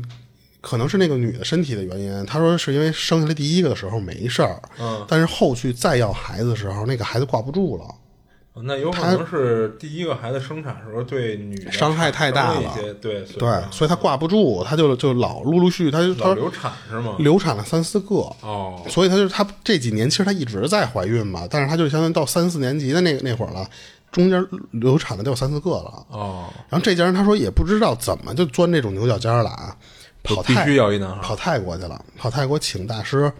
可能是那个女的身体的原因。她说是因为生下来第一个的时候没事儿，嗯，但是后续再要孩子的时候，那个孩子挂不住了。那有可能是第一个孩子生产时候对女的伤害太大了对对，所以她挂不住，她就就老陆陆续续，她就她流产是吗？流产了三四个。哦所以她就她这几年其实她一直在怀孕嘛，但是她就相当于到三四年级的那那会儿了，中间流产的就有三四个了。哦，然后这家人他说也不知道怎么就钻这种牛角尖了啊，跑必泰须要一男孩跑泰国去了，跑泰国请大师，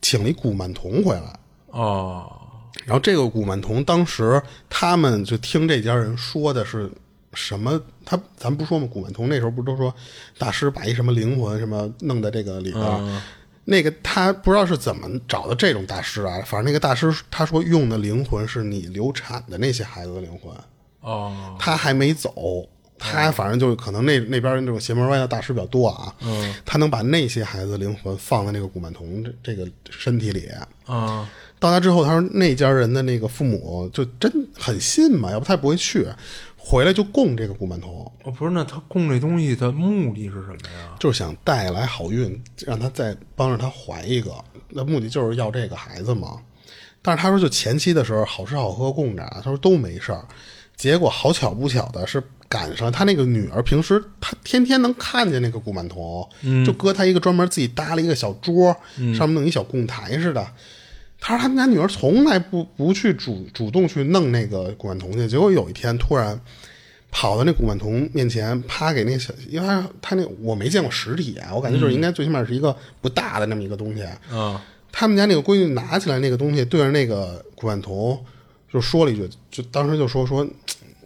请了一古曼童回来。哦然后这个古曼童当时他们就听这家人说的是什么？他咱不说嘛？古曼童那时候不都说大师把一什么灵魂什么弄在这个里边儿。那个他不知道是怎么找的这种大师啊，反正那个大师他说用的灵魂是你流产的那些孩子的灵魂，哦他还没走，他反正就可能那那边那种邪门歪道大师比较多啊，嗯，他能把那些孩子灵魂放在那个古曼童这这个身体里，啊到他之后，他说那家人的那个父母就真很信嘛，要不他也不会去，回来就供这个古曼童，哦不是，那他供这东西的目的是什么呀？就是想带来好运，让他再帮着他怀一个，那目的就是要这个孩子嘛。但是他说，就前期的时候好吃好喝供着，他说都没事儿。结果好巧不巧的是赶上他那个女儿，平时他天天能看见那个古曼童，就搁他一个专门自己搭了一个小桌，上面弄一小供台似的。他说他们家女儿从来不不去主主动去弄那个古曼童去，结果有一天突然跑到那古曼童面前，趴给那小，因为他他那我没见过实体啊，我感觉就是应该最起码是一个不大的那么一个东西。啊他们家那个闺女拿起来那个东西，对着那个古曼童就说了一句，就当时就说说。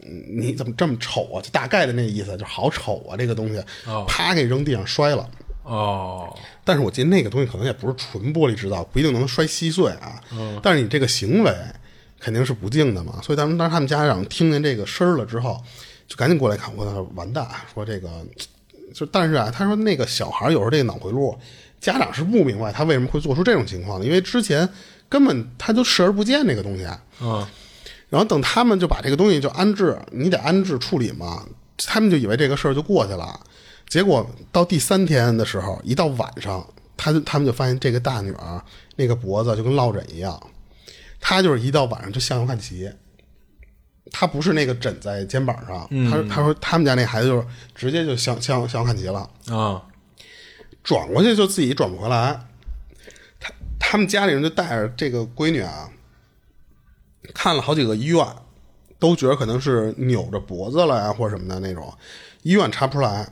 嗯你怎么这么丑啊？就大概的那意思，就好丑啊！这个东西，啪给扔地上摔了。哦但是我记得那个东西可能也不是纯玻璃制造，不一定能摔稀碎啊。但是你这个行为肯定是不敬的嘛。所以当时他们家长听见这个声儿了之后，就赶紧过来看。我操，完蛋！说这个，就但是啊，他说那个小孩有时候这个脑回路，家长是不明白他为什么会做出这种情况的，因为之前根本他就视而不见这个东西啊。嗯然后等他们就把这个东西就安置，你得安置处理嘛，他们就以为这个事儿就过去了。结果到第三天的时候，一到晚上，他就他们就发现这个大女儿那个脖子就跟落枕一样，她就是一到晚上就向右看齐。她不是那个枕在肩膀上，他他说他们家那孩子就是直接就向向向右看齐了，啊转过去就自己转不回来。他他们家里人就带着这个闺女啊，看了好几个医院，都觉得可能是扭着脖子了呀，或者什么的那种，医院查不出来。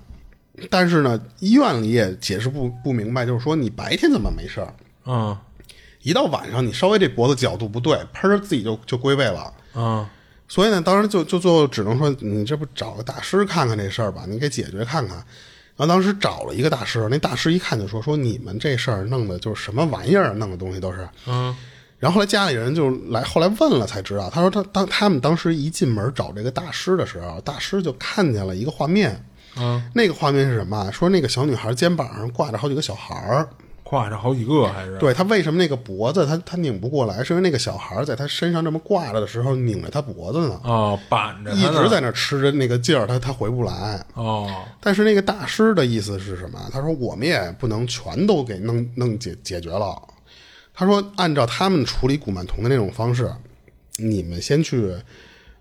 但是呢，医院里也解释不不明白，就是说你白天怎么没事儿，啊一到晚上你稍微这脖子角度不对，砰儿自己就就归位了。啊所以呢，当时就就最后只能说，你这不找个大师看看这事儿吧，你给解决看看。然后当时找了一个大师，那大师一看就说：“说你们这事儿弄的就是什么玩意儿，弄的东西都是。”嗯然后后来家里人就来，后来问了才知道，他说他当他们当时一进门找这个大师的时候，大师就看见了一个画面，嗯，那个画面是什么啊？说那个小女孩肩膀上挂着好几个小孩儿，挂着好几个还是？对他为什么那个脖子他他拧不过来，是因为那个小孩在他身上这么挂着的时候拧着他脖子呢，哦，板着一直在那吃着那个劲儿，他他回不来。哦但是那个大师的意思是什么？他说我们也不能全都给弄弄解解决了。他说按照他们处理古曼童的那种方式，你们先去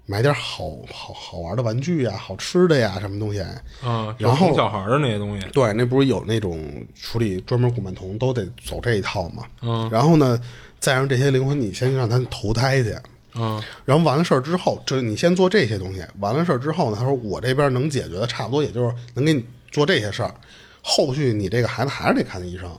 买点好好好玩的玩具呀、好吃的呀，什么东西。啊，然后哄小孩儿的那些东西，对，那不是有那种处理专门古曼童都得走这一套嘛。嗯。然后呢，再让这些灵魂你先让他投胎去。嗯然后完了事儿之后，这你先做这些东西，完了事儿之后呢，他说我这边能解决的差不多，也就是能给你做这些事儿，后续你这个孩子还是得看医生。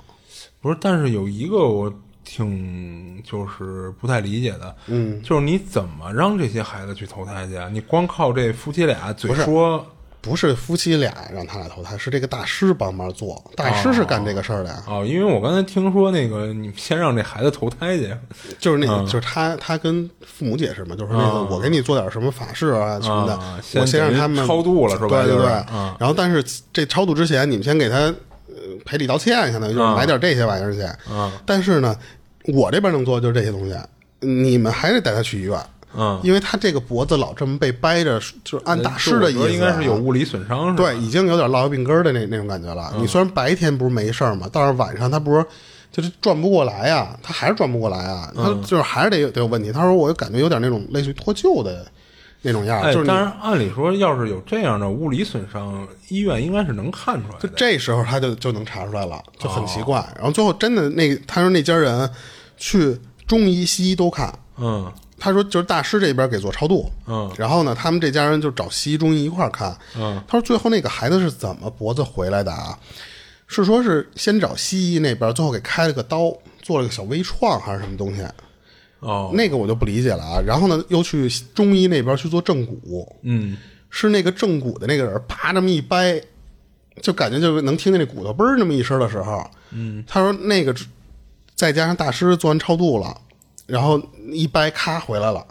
不是，但是有一个我挺就是不太理解的，嗯，就是你怎么让这些孩子去投胎去啊？你光靠这夫妻俩嘴说，不是夫妻俩让他俩投胎，是这个大师帮忙做，大师是干这个事儿的呀。哦，因为我刚才听说那个，你先让这孩子投胎去，就是那个，就是他，他跟父母解释嘛，就是那个，我给你做点什么法事啊什么的，啊我先让他们超度了是吧对对对。嗯然后，但是这超度之前，你们先给他呃赔礼道歉，相当于就买点这些玩意儿去。嗯但是呢，我这边能做的就是这些东西，你们还得带他去医院。嗯，因为他这个脖子老这么被掰着，就是按大师的意思应该是有物理损伤，是吧？对，已经有点落下病根儿的那那种感觉了。你虽然白天不是没事儿嘛，但是晚上他不是就是转不过来呀，他还是转不过来啊，他就是还是得有得有问题。他说我感觉有点那种类似于脱臼的那种样就是，你当然，按理说，要是有这样的物理损伤，医院应该是能看出来的。这时候他就就能查出来了，就很奇怪。然后最后真的那他说那家人去中医西医都看，嗯他说就是大师这边给做超度，嗯，然后呢，他们这家人就找西医中医一块儿看，嗯，他说最后那个孩子是怎么脖子回来的啊？是说是先找西医那边，最后给开了个刀，做了个小微创还是什么东西？哦，那个我就不理解了啊。然后呢，又去中医那边去做正骨，嗯是那个正骨的那个人啪那么一掰，就感觉就能听见那骨头嘣儿那么一声的时候，嗯，他说那个再加上大师做完超度了，然后一掰咔回来了，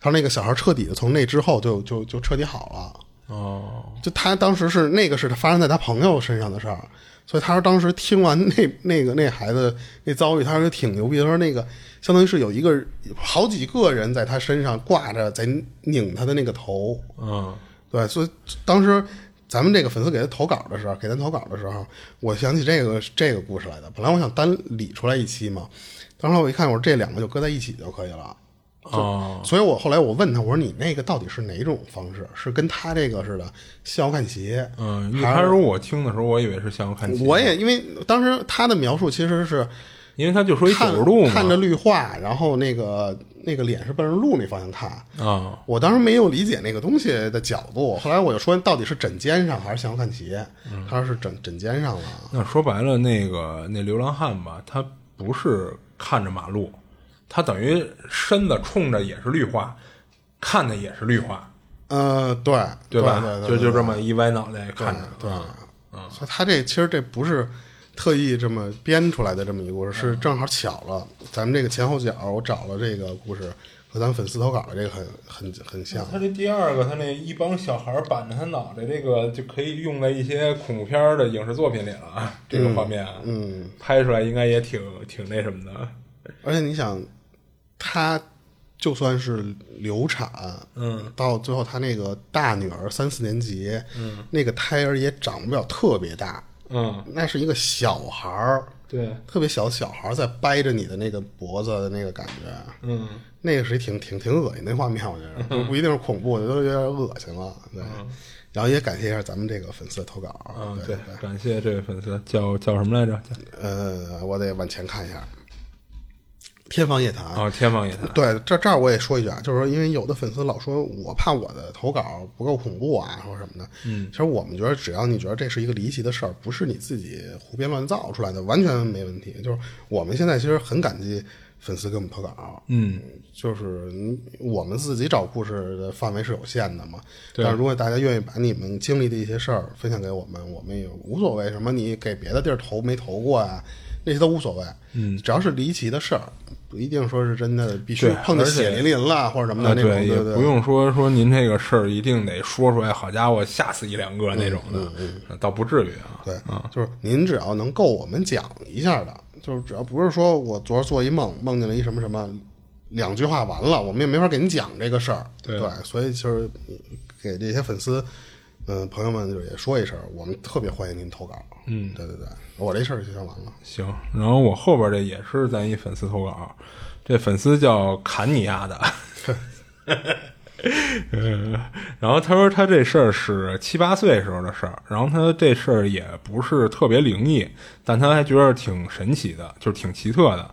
他说那个小孩彻底的从那之后就就就彻底好了。哦，就他当时是那个是发生在他朋友身上的事儿，所以他说当时听完那那个那孩子那遭遇，他说挺牛逼。他说那个相当于是有一个好几个人在他身上挂着，在拧他的那个头，嗯对，所以当时咱们这个粉丝给他投稿的时候，给咱投稿的时候，我想起这个这个故事来的。本来我想单理出来一期嘛，当时我一看，我说这两个就搁在一起就可以了。哦，所以我后来我问他，我说你那个到底是哪种方式？是跟他这个似的向右看齐？嗯，一开始我听的时候，我以为是向右看齐，我也因为当时他的描述其实是因为他就说一看九十度嘛，看着绿化，然后那个那个脸是奔着路那方向看。啊，我当时没有理解那个东西的角度，后来我就说到底是枕肩上还是向右看齐？嗯他说是枕枕尖上了。那说白了，那个那流浪汉吧，他不是看着马路，他等于身子冲着也是绿化，看的也是绿化，呃，对，对吧？对对就就这么么一歪脑袋看着，对，所以他这其实这不是特意这么编出来的这么一个故事，是正好巧了。咱们这个前后脚，我找了这个故事和咱们粉丝投稿的这个很很很像。他这第二个，他那一帮小孩板着他脑袋，这个就可以用在一些恐怖片儿的影视作品里了啊。这个画面，嗯，拍出来应该也挺挺那什么的。而且你想，他就算是流产，嗯，到最后他那个大女儿三四年级，嗯，那个胎儿也长不了特别大，嗯，那是一个小孩儿，对，特别小的小孩儿在掰着你的那个脖子的那个感觉，嗯，那个是挺挺挺恶心那画面，我觉得。不 不一定是恐怖的，都有点恶心了。对，然后也感谢一下咱们这个粉丝的投稿。嗯，对对，感谢这位粉丝，叫叫什么来着？呃，我得往前看一下，《天方夜谭》哦，天方夜谭。对，这这儿我也说一句啊，就是说，因为有的粉丝老说我怕我的投稿不够恐怖啊，或者什么的。嗯，其实我们觉得，只要你觉得这是一个离奇的事儿，不是你自己胡编乱造出来的，完全没问题。就是我们现在其实很感激粉丝给我们投稿，嗯，就是嗯我们自己找故事的范围是有限的嘛。对但是如果大家愿意把你们经历的一些事儿分享给我们，我们也无所谓什么你给别的地儿投没投过呀、那些都无所谓。嗯，只要是离奇的事儿，不一定说是真的必须碰见血淋淋了或者什么啊，的那种，对，也对不用说说您这个事儿一定得说出来，好家伙，吓死一两个那种的，嗯倒不至于啊。对，就是您只要能够我们讲一下的，就是只要不是说我昨儿做一梦，梦见了一什么什么，两句话完了，我们也没法给您讲这个事儿。对所以就是嗯给这些粉丝，嗯、朋友们就也说一声，我们特别欢迎您投稿。嗯，对对对，我这事儿就算完了。行，然后我后边这也是咱一粉丝投稿，这粉丝叫坎尼亚的，嗯，然后他说他这事儿是七八岁时候的事儿，然后他这事儿也不是特别灵异，但他还觉得挺神奇的，就是挺奇特的。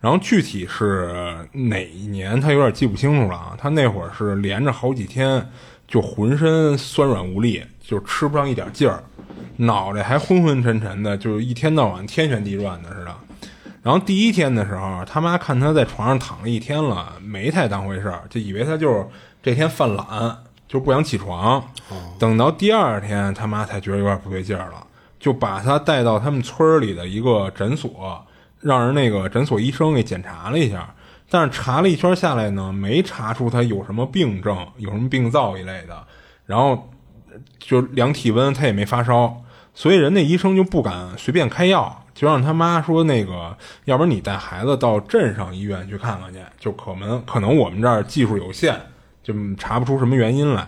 然后具体是哪一年，他有点记不清楚了啊。他那会儿是连着好几天就浑身酸软无力，就吃不上一点劲儿，脑袋还昏昏沉沉的，就一天到晚天旋地转的似的。然后第一天的时候，他妈看他在床上躺了一天了，没太当回事儿，就以为他就是这天犯懒，就不想起床。等到第二天，他妈才觉得有点不对劲儿了，就把他带到他们村儿里的一个诊所，让人那个诊所医生给检查了一下。但是查了一圈下来呢，没查出他有什么病症、有什么病灶一类的。然后就量体温，他也没发烧，所以人那医生就不敢随便开药，就让他妈说那个，要不然你带孩子到镇上医院去看看去，就可能可能我们这儿技术有限，就查不出什么原因来。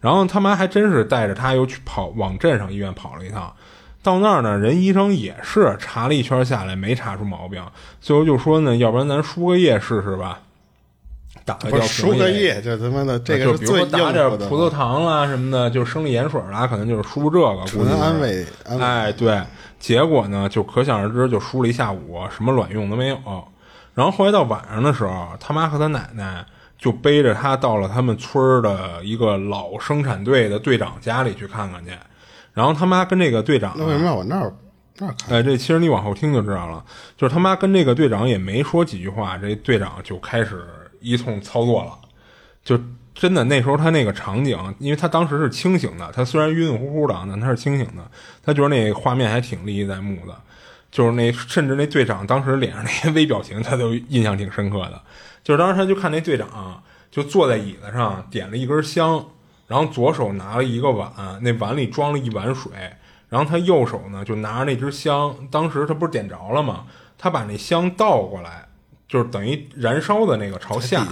然后他妈还真是带着他又去跑往镇上医院跑了一趟，到那儿呢，人医生也是查了一圈下来没查出毛病，最后就说呢，要不然咱输个液试试吧。打个不叫输个液，就他妈的这个就是比如说打点葡萄糖啦什么的，就是生理盐水啦，可能就是输这个，估计是只能安慰安慰。哎，对，结果呢，就可想而知，就输了一下午，什么卵用都没有。然后后来到晚上的时候，他妈和他奶奶就背着他到了他们村儿的一个老生产队的队长家里去看看去。然后他妈跟这个队长啊，那为什么要往那儿那儿开？哎，这其实你往后听就知道了，就是他妈跟这个队长也没说几句话，这队长就开始一通操作了，就真的那时候他那个场景，因为他当时是清醒的，他虽然晕晕乎乎的，但他是清醒的，他觉得那画面还挺历历在目的，就是那甚至那队长当时脸上那些微表情，他都印象挺深刻的，就是当时他就看那队长、就坐在椅子上点了一根香，然后左手拿了一个碗，那碗里装了一碗水。然后他右手呢，就拿着那支香，当时他不是点着了吗？他把那香倒过来，就是等于燃烧的那个朝下，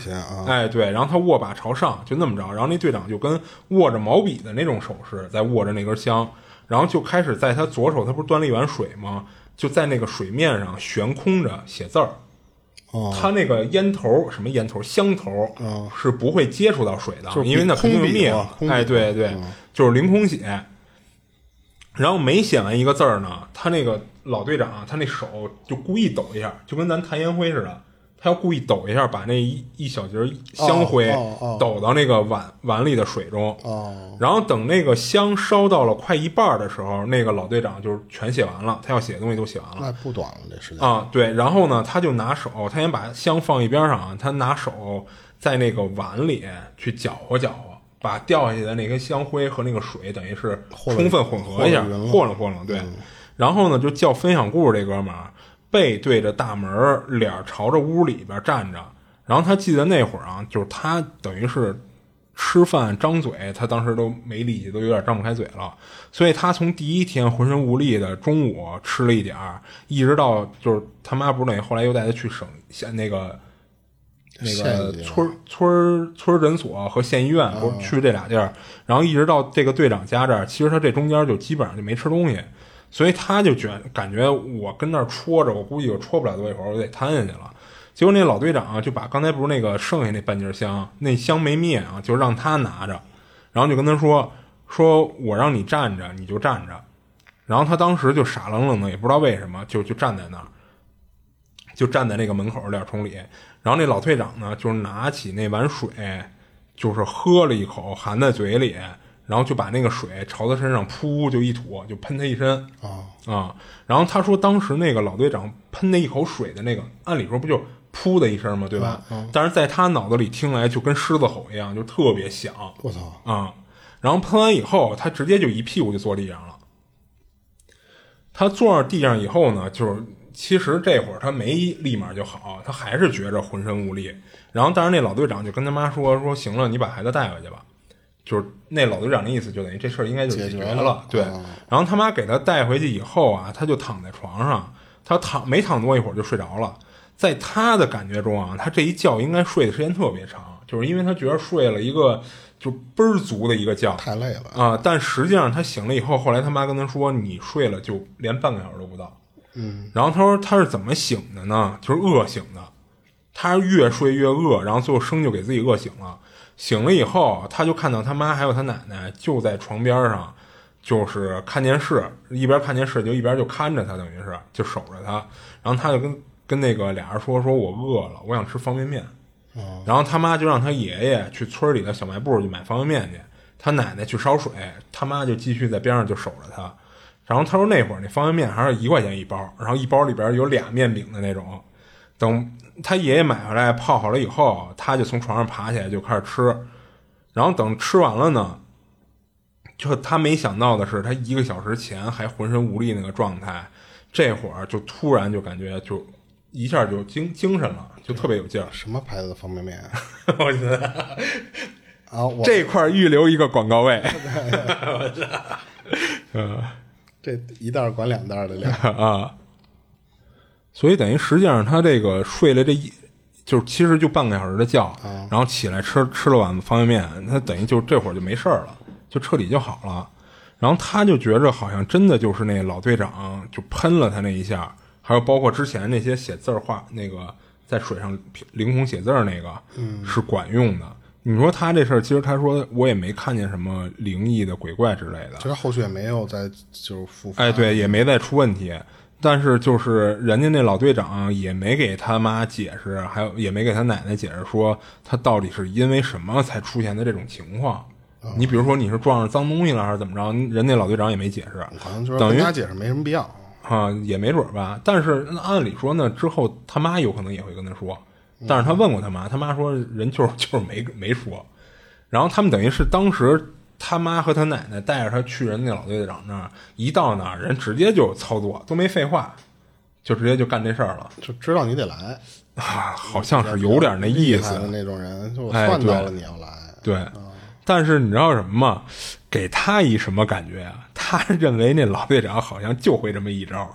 哎对，然后他握把朝上，就那么着。然后那队长就跟握着毛笔的那种手势，在握着那根香，然后就开始在他左手，他不是端了一碗水吗？就在那个水面上悬空着写字儿。哦，他那个烟头什么烟头香头嗯是不会接触到水的，就是因为那肯定就灭了空笔嘛。空笔哎，对对，就是凌空写。然后每写完一个字儿呢，他那个老队长啊他那手就故意抖一下，就跟咱弹烟灰似的，他要故意抖一下，把那一一小节香灰抖到那个碗碗里的水中。哦，然后等那个香烧到了快一半的时候，那个老队长就是全写完了，他要写的东西都写完了。那不短了这时间。啊，对，然后呢，他就拿手，他先把香放一边上啊，他拿手在那个碗里去搅和搅和，把掉下去的那根香灰和那个水等于是充分混合一下和了和弄和弄，对。然后呢，就叫分享故事这哥们儿背对着大门儿，脸朝着屋里边站着。然后他记得那会儿啊，就是他等于是吃饭张嘴，他当时都没力气，都有点张不开嘴了。所以他从第一天浑身无力的中午吃了一点儿，一直到就是他妈不是等于后来又带他去省县那个那个村村村诊所和县医院，不是去这俩地儿，然后一直到这个队长家这儿，其实他这中间就基本上就没吃东西，所以他就觉感觉我跟那儿戳着，我估计我戳不了多一会儿，我得瘫下去了。结果那老队长啊，就把刚才不是那个剩下那半截香，那香没灭啊，就让他拿着，然后就跟他说说我让你站着，你就站着。然后他当时就傻愣愣的，也不知道为什么，就就站在那儿，就站在那个门口脸冲里。然后那老队长呢，就是拿起那碗水，就是喝了一口，含在嘴里，然后就把那个水朝他身上噗就一吐，就喷他一身啊啊。然后他说，当时那个老队长喷那一口水的那个，按理说不就噗的一声吗？对吧？但是在他脑子里听来就跟狮子吼一样，就特别响我操！啊。然后喷完以后，他直接就一屁股就坐地上了。他坐上地上以后呢，就是其实这会儿他没立马就好，他还是觉着浑身无力。然后，但是那老队长就跟他妈说说，行了，你把孩子带回去吧。就是那老队长的意思，就等于这事儿应该就解决了对，啊然后他妈给他带回去以后啊，他就躺在床上，他躺没躺多一会儿就睡着了。在他的感觉中啊，他这一觉应该睡的时间特别长，就是因为他觉得睡了一个就倍儿足的一个觉，太累了啊、但实际上他醒了以后，后来他妈跟他说：“你睡了就连半个小时都不到。”嗯，然后他说他是怎么醒的呢？就是饿醒的，他是越睡越饿，然后最后生就给自己饿醒了。醒了以后，他就看到他妈还有他奶奶就在床边上，就是看电视，一边看电视就一边就看着他，等于是就守着他。然后他就跟跟那个俩人说：“说我饿了，我想吃方便面。”然后他妈就让他爷爷去村里的小卖部去买方便面去，他奶奶去烧水，他妈就继续在边上就守着他。然后他说那会儿那方便面还是一块钱一包，然后一包里边有俩面饼的那种。等他爷爷买回来泡好了以后，他就从床上爬起来就开始吃。然后等吃完了呢，就他没想到的是，他一个小时前还浑身无力那个状态，这会儿就突然就感觉就一下就精精神了，就特别有劲儿。什么牌子的方便面啊？我觉得啊，我这块儿预留一个广告位 我操，嗯这一袋管两袋的量，啊，所以等于实际上他这个睡了这一。就是其实就半个小时的觉，然后起来吃吃了碗方便面，他等于就这会儿就没事儿了，就彻底就好了。然后他就觉着好像真的就是那老队长就喷了他那一下，还有包括之前那些写字儿画那个在水上凌空写字儿那个，是管用的。你说他这事儿，其实他说我也没看见什么灵异的鬼怪之类的，其实后续也没有再就是复发。哎，对，也没再出问题。但是就是人家那老队长也没给他妈解释，还有也没给他奶奶解释，说他到底是因为什么才出现的这种情况。你比如说你是撞上脏东西了还是怎么着，人那老队长也没解释，好像就是等于他解释没什么必要。啊，也没准儿吧。但是按理说呢，之后他妈有可能也会跟他说，但是他问过他妈，他妈说人就是就是没没说。然后他们等于是当时他妈和他奶奶带着他去人那老队长那儿，一到那儿人直接就操作，都没废话，就直接就干这事儿了就知道你得来，啊，好像是有点那意思。的那种人，就算到对了你要来。对，但是你知道什么吗？给他一什么感觉啊？他认为那老队长好像就会这么一招，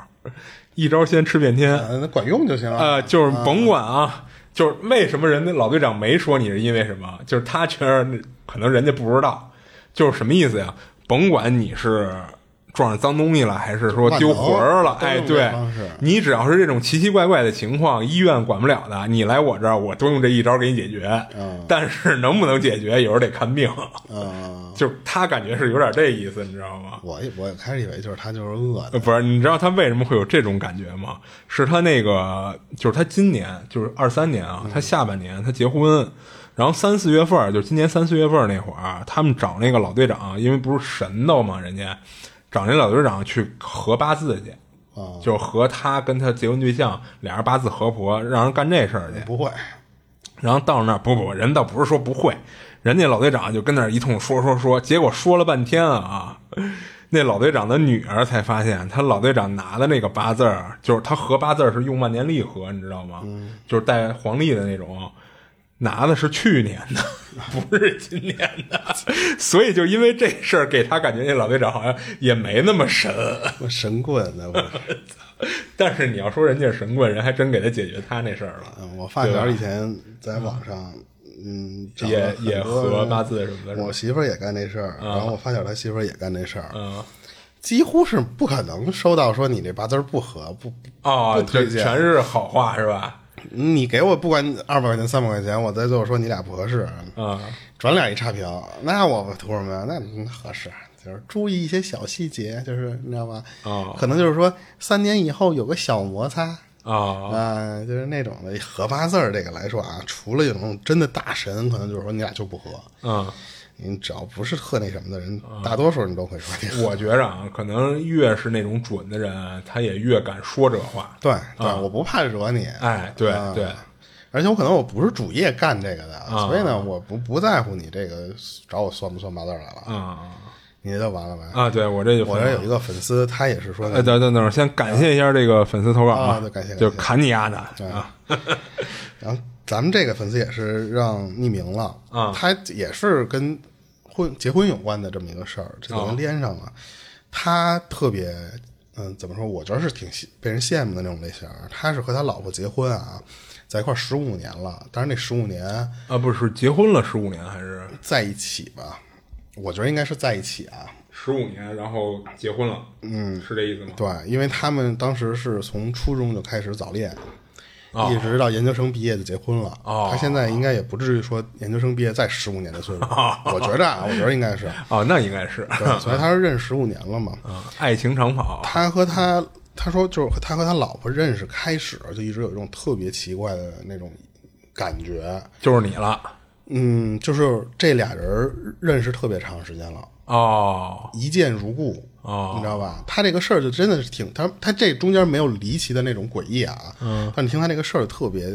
一招先吃遍天。啊那管用就行了。呃，就是甭管啊，就是为什么人家老队长没说你是因为什么，就是他觉得可能人家不知道，就是什么意思呀？甭管你是撞上脏东西了，还是说丢魂儿了，哎，对，你只要是这种奇奇怪怪的情况，医院管不了的，你来我这儿，我都用这一招给你解决。但是能不能解决，有时候得看病。嗯，就是他感觉是有点这意思，你知道吗？我我开始以为就是他就是饿的呃，，不是，你知道他为什么会有这种感觉吗？是他那个，就是他今年，就是二三年啊，他下半年他结婚，然后三四月份儿，就是今年三四月份那会儿，他们找那个老队长，因为不是神叨嘛，人家找那老队长去合八字去，啊就和他跟他结婚对象俩人八字合婆，让人干这事儿去。不会。然后到那儿，不不，人倒不是说不会，人家老队长就跟那儿一通说说说，结果说了半天啊，那老队长的女儿才发现，他老队长拿的那个八字儿，就是他合八字儿是用万年历合，你知道吗？就是带黄历的那种，拿的是去年的，不是今年的，所以就因为这事儿，给他感觉那老队长好像也没那么神。神棍那不是。但是你要说人家是神棍，人还真给他解决他那事儿了，嗯，我发小以前在网上，嗯，也也合八字什么的我媳妇儿也干这事儿，然后我发小他媳妇儿也干这事儿，嗯。几乎是不可能收到说你这八字不合，不不哦，这不推荐。全是好话是吧？你给我不管二百块钱、三百块钱，我在最后说你俩不合适，啊、转脸一差评，那我图什么呀？那那合适，就是注意一些小细节，就是你知道吗？哦可能就是说三年以后有个小摩擦。啊啊、就是那种的合八字儿这个来说啊，除了有那种真的大神，可能就是说你俩就不合。嗯，你只要不是特那什么的人，大多数人都会说。我觉着啊，可能越是那种准的人，他也越敢说这话。对对，我不怕惹你。哎，对、啊对，而且我可能我不是主业干这个的，所以呢，我不不在乎你这个找我算不算八字来了，啊你这就完了呗。啊，对我这就我这有一个粉丝，他也是说哎，的，等等等，先感谢一下这个粉丝投稿啊对感谢感谢就砍你丫的啊 然后咱们这个粉丝也是让匿名了啊他也是跟婚结婚有关的这么一个事儿，这啊等于连上了。他特别，嗯，怎么说？我觉得是挺被人羡慕的那种类型。他是和他老婆结婚啊，在一块十五年了，但是那十五年啊，不是结婚了十五年还是在一起吧，我觉得应该是在一起啊。十五年，然后结婚了？嗯，是这意思吗？对，因为他们当时是从初中就开始早恋，哦一直到研究生毕业就结婚了。哦他现在应该也不至于说研究生毕业再十五年的岁数，我觉着啊，我觉得应该是。哦，那应该是对，所以他是认十五年了嘛。嗯，爱情长跑他和他他说就是他和他老婆认识开始就一直有一种特别奇怪的那种感觉，就是你了嗯，就是这俩人认识特别长时间了。哦一见如故，哦。你知道吧？他这个事儿就真的是挺他他这中间没有离奇的那种诡异啊，嗯，但你听他这个事儿特别，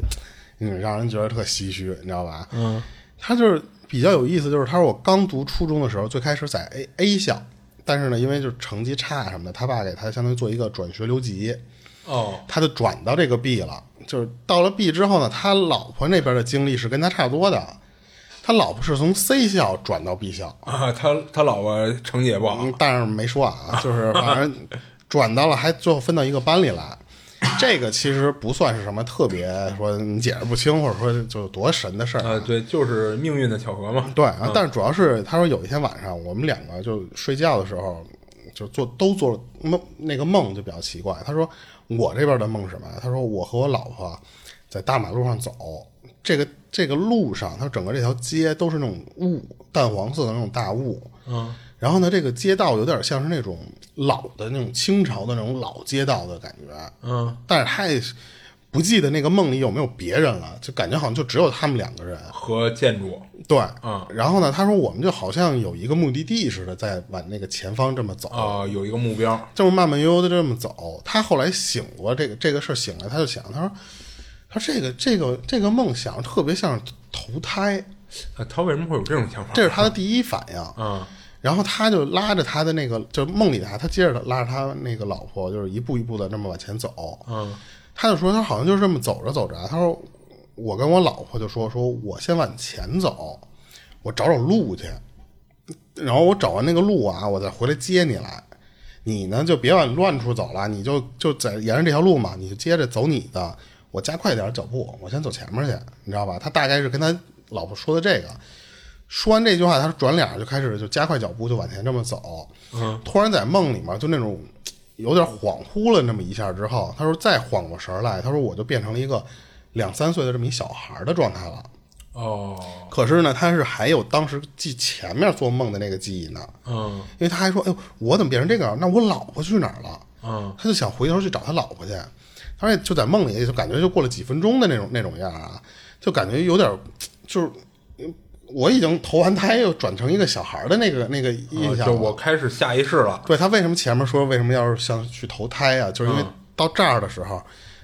嗯，让人觉得特唏嘘，你知道吧？嗯，他就是比较有意思，就是他说我刚读初中的时候，最开始在 A A 校，但是呢，因为就是成绩差什么的，他爸给他相当于做一个转学留级，哦，他就转到这个 B 了。就是到了 B 之后呢，他老婆那边的经历是跟他差不多的，他老婆是从 C 校转到 B 校，啊，他他老婆成绩也不好，嗯，但是没说啊，就是反正转到了，还最后分到一个班里来。这个其实不算是什么特别说你解释不清，或者说就多神的事儿呃，对，就是命运的巧合嘛。对啊，但是主要是他说有一天晚上，我们两个就睡觉的时候，就做都做梦，那个梦就比较奇怪。他说我这边的梦是什么？他说我和我老婆在大马路上走，这个这个路上，它整个这条街都是那种雾，淡黄色的那种大雾。嗯，然后呢，这个街道有点像是那种老的那种清朝的那种老街道的感觉。嗯，但是他也不记得那个梦里有没有别人了，就感觉好像就只有他们两个人。和建筑，对，嗯然后呢，他说我们就好像有一个目的地似的，在往那个前方这么走，啊、有一个目标，这么慢慢悠悠的这么走。他后来醒过这个这个事儿醒来，他就想，他说，他这个这个这个梦想特别像投胎，啊他为什么会有这种想法？这是他的第一反应。嗯然后他就拉着他的那个，就是梦里啊他，他接着拉着他那个老婆，就是一步一步的这么往前走。嗯他就说他好像就是这么走着走着，他说我跟我老婆就说说我先往前走，我找找路去，然后我找完那个路啊，我再回来接你来。你呢就别往乱处走了，你就就在沿着这条路嘛，你就接着走你的，我加快点脚步，我先走前面去，你知道吧？他大概是跟他老婆说的这个。说完这句话，他转脸就开始就加快脚步，就往前这么走。嗯，突然在梦里面就那种有点恍惚了那么一下之后，他说再缓过神儿来，他说我就变成了一个两三岁的这么一小孩的状态了。哦可是呢，他是还有当时记前面做梦的那个记忆呢，嗯因为他还说：“哎呦，我怎么变成这个样？那我老婆去哪儿了？”嗯他就想回头去找他老婆去。他说就在梦里，就感觉就过了几分钟的那种那种样啊，就感觉有点就是。我已经投完胎，又转成一个小孩的那个那个印象就我开始下意识了。对他为什么前面说为什么要是像去投胎啊？就是因为到这儿的时候，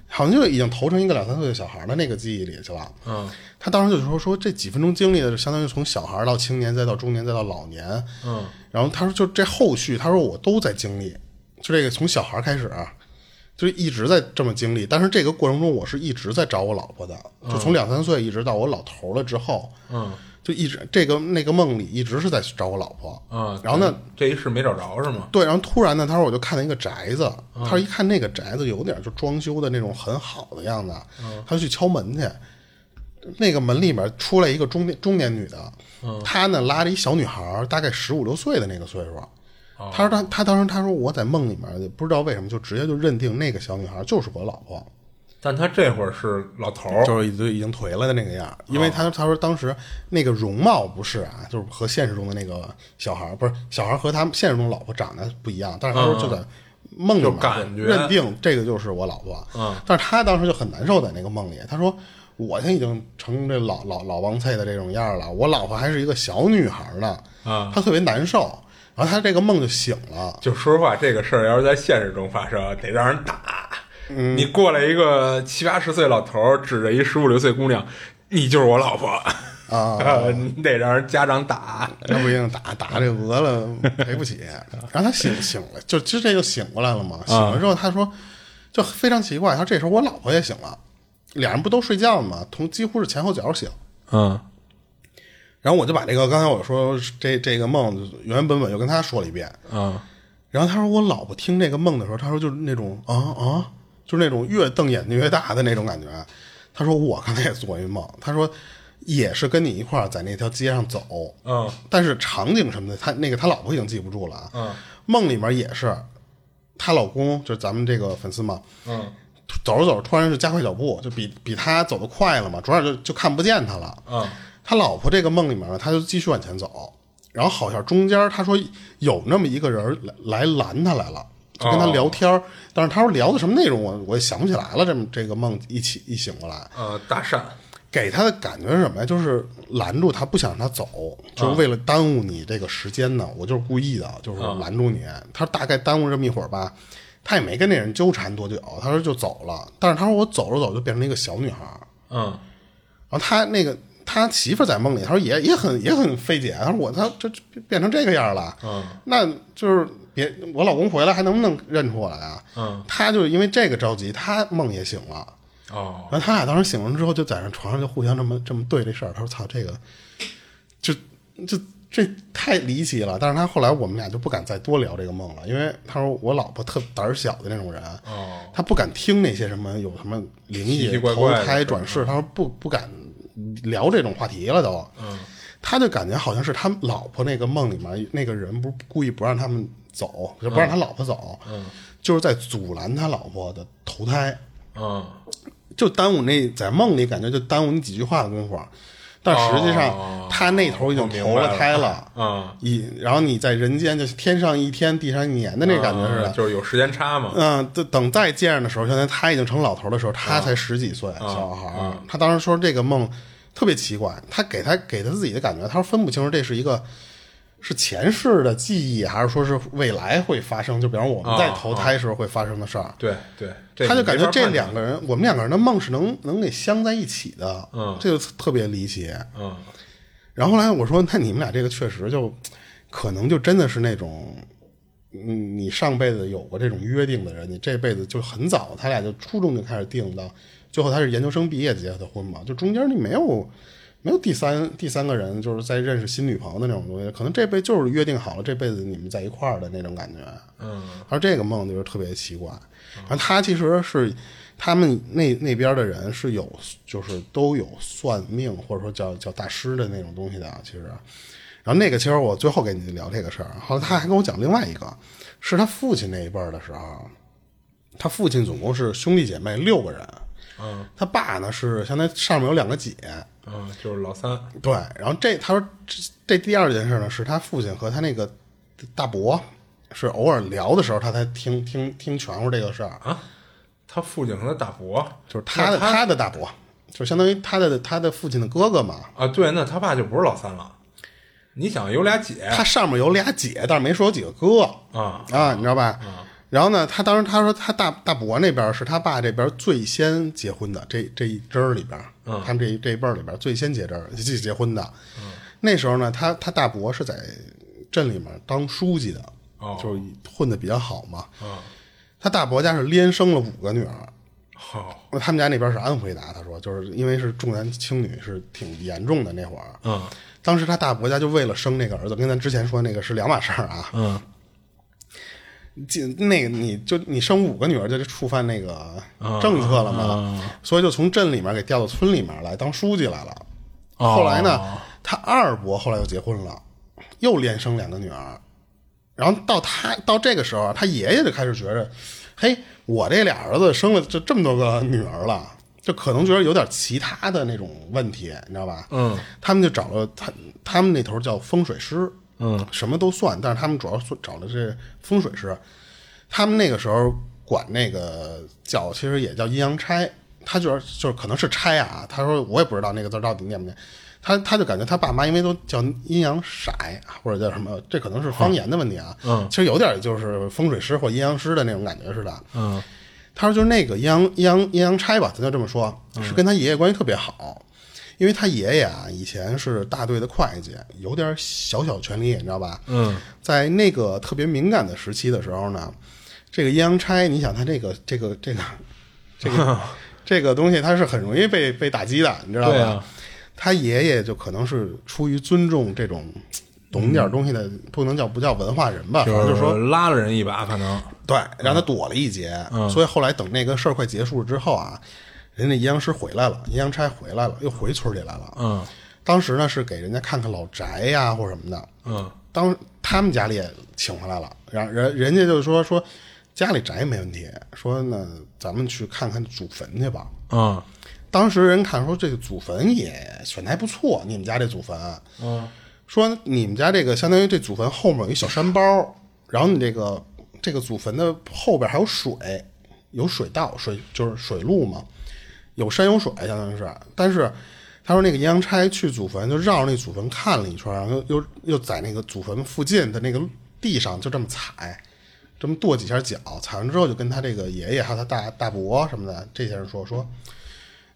好像就已经投成一个两三岁的小孩的那个记忆里去了。嗯他当时就说说这几分钟经历的，就相当于从小孩到青年，再到中年，再到老年。嗯然后他说就这后续，他说我都在经历，就这个从小孩开始、啊，就一直在这么经历。但是这个过程中，我是一直在找我老婆的，就从两三岁一直到我老头了之后，嗯就一直这个那个梦里一直是在找我老婆。嗯，然后呢，这一世没找着是吗？对，然后突然呢，他说我就看到一个宅子，他说一看那个宅子有点就装修的那种很好的样子，他就去敲门去。那个门里面出来一个中年中年女的，她呢拉着一小女孩，大概十五六岁的那个岁数。他说他他当时他说我在梦里面不知道为什么就直接就认定那个小女孩就是我老婆，但他这会儿是老头儿，就是已经已经颓了的那个样儿，因为他他说当时那个容貌不是啊，就是和现实中的那个小孩儿不是小孩儿和他们现实中老婆长得不一样，但是他说就在梦里就面感觉认定这个就是我老婆，嗯，但是他当时就很难受在那个梦里，他说我现在已经成这老老老王菜的这种样儿了，我老婆还是一个小女孩呢，啊。他特别难受，然后他这个梦就醒了，就说实话，这个事儿要是在现实中发生，得让人打。你过来一个七八十岁老头儿，指着一十五六岁姑娘，你就是我老婆啊，你得让人家长打。那不一定打打这讹了赔不起。然后他醒醒了，就其实这就醒过来了嘛。醒了之后，他说就非常奇怪，他说这时候我老婆也醒了，俩人不都睡觉呢吗？同几乎是前后脚醒。嗯然后我就把这个刚才我说这这个梦原原本本又跟他说了一遍。嗯然后他说我老婆听这个梦的时候，他说就是那种啊啊，就是那种越瞪眼睛越大的那种感觉。他说我刚才也做一梦，他说也是跟你一块儿在那条街上走，嗯但是场景什么的，他那个他老婆已经记不住了啊。嗯梦里面也是，她老公就是咱们这个粉丝嘛，嗯走着走着突然就加快脚步，就比比他走得快了嘛，转眼就就看不见他了。嗯他老婆这个梦里面呢，他就继续往前走，然后好像中间他说有那么一个人来来拦他来了。就跟他聊天儿但是他说聊的什么内容我我也想不起来了。这么这个梦一起一醒过来，呃，搭讪。给他的感觉是什么呀？就是拦住他，不想让他走，就是为了耽误你这个时间呢。我就是故意的，就是拦住你。他大概耽误这么一会儿吧，他也没跟那人纠缠多久，他说就走了。但是他说我走着走就变成一个小女孩儿，嗯然后他那个他媳妇在梦里，他说也也很也很费解，他说我他这这变成这个样了，嗯，那就是别我老公回来还能不能认出我来啊？嗯，他就因为这个着急，他梦也醒了。哦，然后，他俩当时醒了之后，就在那床上就互相这么这么对这事儿。他说：“操，这个，就就这太离奇了。”但是他后来我们俩就不敢再多聊这个梦了，因为他说我老婆特胆小的那种人，哦，他不敢听那些什么有什么灵异投胎转世，他说不不敢聊这种话题了都。嗯，他就感觉好像是他老婆那个梦里面那个人不是故意不让他们走，就不让他老婆走，嗯，就是在阻拦他老婆的投胎。嗯，就耽误那在梦里感觉就耽误你几句话的功夫，但实际上、哦他那头已经投了胎了，嗯，一然后你在人间就是天上一天地上一年的那感觉似的。嗯就是有时间差嘛。嗯，等等再见着的时候，现在他已经成老头的时候，他才十几岁，小孩儿。他当时说这个梦特别奇怪，他给他给他自己的感觉，他说分不清楚这是一个是前世的记忆，还是说是未来会发生，就比方我们在投胎时候会发生的事儿。对对，他就感觉这两个人，我们两个人的梦是能能给镶在一起的，嗯这就特别离奇。嗯然后后来我说，那你们俩这个确实就可能就真的是那种，嗯，你上辈子有过这种约定的人，你这辈子就很早，他俩就初中就开始定到，最后他是研究生毕业结的婚嘛，就中间你没有没有第三第三个人，就是在认识新女朋友的那种东西，可能这辈子就是约定好了，这辈子你们在一块儿的那种感觉。嗯而这个梦就是特别奇怪。然后他其实是他们那那边的人是有，就是都有算命或者说叫叫大师的那种东西的啊。其实，然后那个其实我最后给你聊这个事儿，后来他还跟我讲另外一个，是他父亲那一辈儿的时候，他父亲总共是兄弟姐妹六个人，嗯他爸呢是相当于上面有两个姐，嗯，就是老三。对，然后这他说这这第二件事呢，是他父亲和他那个大伯是偶尔聊的时候，他才听听听全乎这个事儿，啊，他父亲和他大伯，就是他的那他的大伯，就相当于他的他的父亲的哥哥嘛。啊，对，那他爸就不是老三了。你想有俩姐他上面有俩姐，但是没说有几个哥啊，啊，你知道吧？然后呢，他当时他说他大大伯那边是他爸这边最先结婚的，这这一支儿里边，他们这一这一辈儿里边最先结这儿结结婚的。那时候呢，他他大伯是在镇里面当书记的，哦就是混的比较好嘛。啊，他大伯家是连生了五个女儿，好，他们家那边是安徽的啊，他说就是因为是重男轻女是挺严重的那会儿。嗯当时他大伯家就为了生那个儿子，跟咱之前说那个是两码事儿啊。嗯进那个你就你生五个女儿，就触犯那个政策了嘛，所以就从镇里面给调到村里面来当书记来了。哦后来呢，他二伯后来又结婚了，又连生两个女儿。然后到他到这个时候，他爷爷就开始觉着，嘿，我这俩儿子生了这这么多个女儿了，就可能觉得有点其他的那种问题，你知道吧？嗯，他们就找了他他们那头叫风水师，嗯，什么都算，但是他们主要算找的是风水师。他们那个时候管那个叫，其实也叫阴阳差。他就是就是可能是差啊，他说我也不知道那个字到底念不念。他他就感觉他爸妈因为都叫阴阳色或者叫什么，这可能是方言的问题啊。嗯，其实有点就是风水师或阴阳师的那种感觉似的。嗯他说就是那个阴阳阴阳阴阳差吧，咱就这么说，是跟他爷爷关系特别好，因为他爷爷啊以前是大队的会计，有点小小权力，你知道吧？嗯在那个特别敏感的时期的时候呢，这个阴阳差，你想他这个这个这个这个 这个东西，他是很容易被被打击的，你知道吧？啊他爷爷就可能是出于尊重这种懂点东西的，不能叫不叫文化人吧，反正就就是说拉了人一把，可能对，让他躲了一劫。嗯所以后来等那个事儿快结束之后啊，人家阴阳师回来了，阴阳差回来了，又回村里来了。嗯当时呢是给人家看看老宅呀、或者什么的。嗯当他们家里也请回来了，然人人家就说说家里宅没问题，说那咱们去看看祖坟去吧。嗯当时人看说这个祖坟也选的还不错，你们家这祖坟，嗯说你们家这个相当于这祖坟后面有一小山包，然后你这个这个祖坟的后边还有水，有水道，水就是水路嘛，有山有水，相当于是。但是他说那个阴阳差去祖坟，就绕着那祖坟看了一圈，然后又又在那个祖坟附近的那个地上就这么踩，这么跺几下脚，踩完之后就跟他这个爷爷还有他大大伯什么的这些人说说，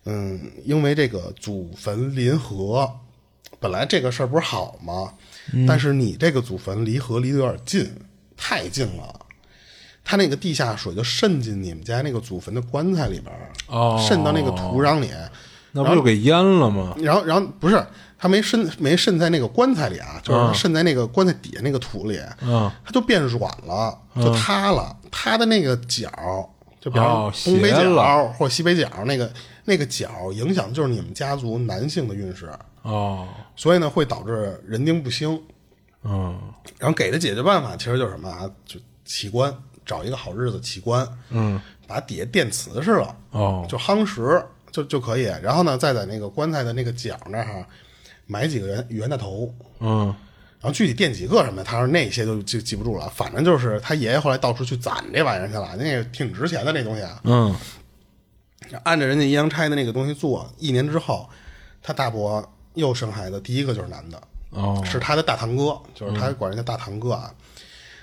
嗯，因为这个祖坟临河，本来这个事儿不是好吗？但是你这个祖坟离河离得有点近，太近了。它那个地下水就渗进你们家那个祖坟的棺材里边儿，哦渗到那个土壤里。那不就给淹了吗？然后，然后不是它没渗没渗在那个棺材里啊，就是它渗在那个棺材底下那个土里，嗯它就变软了，就塌了。它的那个角，就比哦方东北角了或者西北角那个那个角，影响就是你们家族男性的运势，哦，所以呢会导致人丁不兴。嗯然后给的解决办法其实就是什么啊？就起棺，找一个好日子起棺，嗯，把底下垫瓷实了，哦就夯实就就可以。然后呢，再在那个棺材的那个角那儿哈，埋几个袁袁大头，嗯然后具体垫几个什么，他说那些就就记不住了。反正就是他爷爷后来到处去攒这玩意儿去了，那个挺值钱的那东西啊。嗯按照人家阴阳差的那个东西做，一年之后，他大伯又生孩子，第一个就是男的，哦是他的大堂哥，就是他管人家大堂哥啊。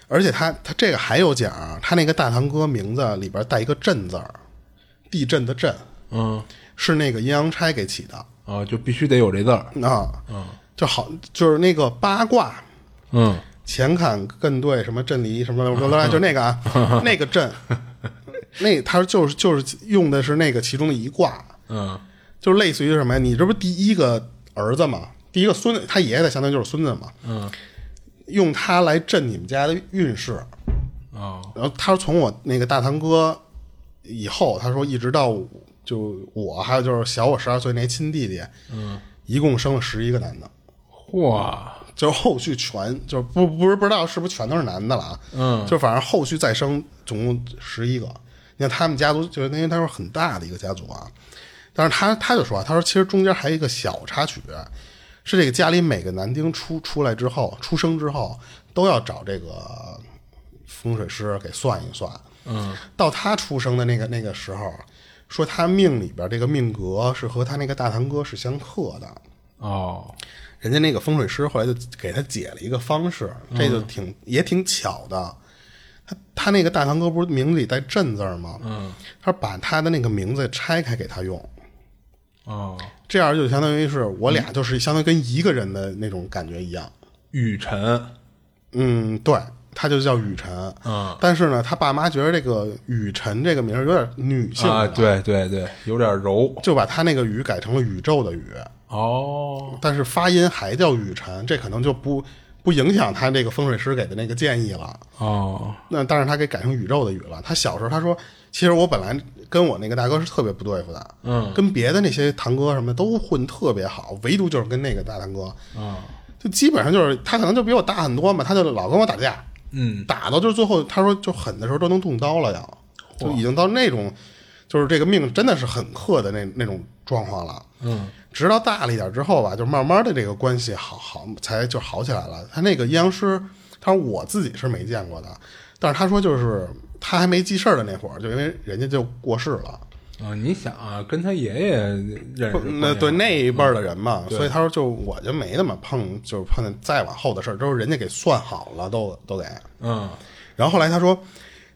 而且他他这个还有讲，他那个大堂哥名字里边带一个震字儿，地震的震，嗯。是那个阴阳差给起的。啊，就必须得有这字儿。啊。就好就是那个八卦，嗯。前坎艮兑什么震离什么什么，就那个啊，那个震，那他就是就是用的是那个其中的一卦，嗯。就类似于什么呀？你这不是第一个儿子嘛，第一个孙子，他爷爷的相当于就是孙子嘛，嗯用他来镇你们家的运势。哦然后他说从我那个大堂哥以后，他说一直到就我还有就是小我十二岁那亲弟弟，嗯，一共生了十一个男的。哇就是后续全就是不不是不知道是不是全都是男的了啊，嗯就反正后续再生总共十一个。你看他们家族就是因为他说很大的一个家族啊，但是他他就说啊，他说其实中间还有一个小插曲，是这个家里每个男丁出出来之后出生之后都要找这个风水师给算一算，嗯，到他出生的那个那个时候，说他命里边这个命格是和他那个大堂哥是相克的，哦人家那个风水师后来就给他解了一个方式，这就挺、也挺巧的。他他那个大堂哥不是名字里带“震”字吗？嗯，他把他的那个名字拆开给他用，哦，这样就相当于是我俩就是相当于跟一个人的那种感觉一样。雨辰嗯，对，他就叫雨辰。嗯，但是呢，他爸妈觉得这个雨辰这个名儿有点女性啊，对对对，有点柔。就把他那个雨改成了宇宙的宇。哦但是发音还叫雨辰，这可能就不不影响他这个风水师给的那个建议了。哦那但是他给改成宇宙的宇了。他小时候他说，其实我本来跟我那个大哥是特别不对付的，嗯，跟别的那些堂哥什么的都混特别好，唯独就是跟那个大堂哥，啊就基本上就是他可能就比我大很多嘛，他就老跟我打架，嗯。打到就是最后他说就狠的时候都能动刀了要，就已经到那种就是这个命真的是很克的那那种状况了。嗯。直到大了一点之后吧，就慢慢的这个关系好好才就好起来了。他那个阴阳师，他说我自己是没见过的，但是他说就是他还没记事儿的那会儿，就因为人家就过世了，啊，你想啊，跟他爷爷认识那对那一辈儿的人嘛，对。所以他说就我就没那么碰，就是碰见再往后的事儿，都是人家给算好了，都都得。嗯。然后后来他说，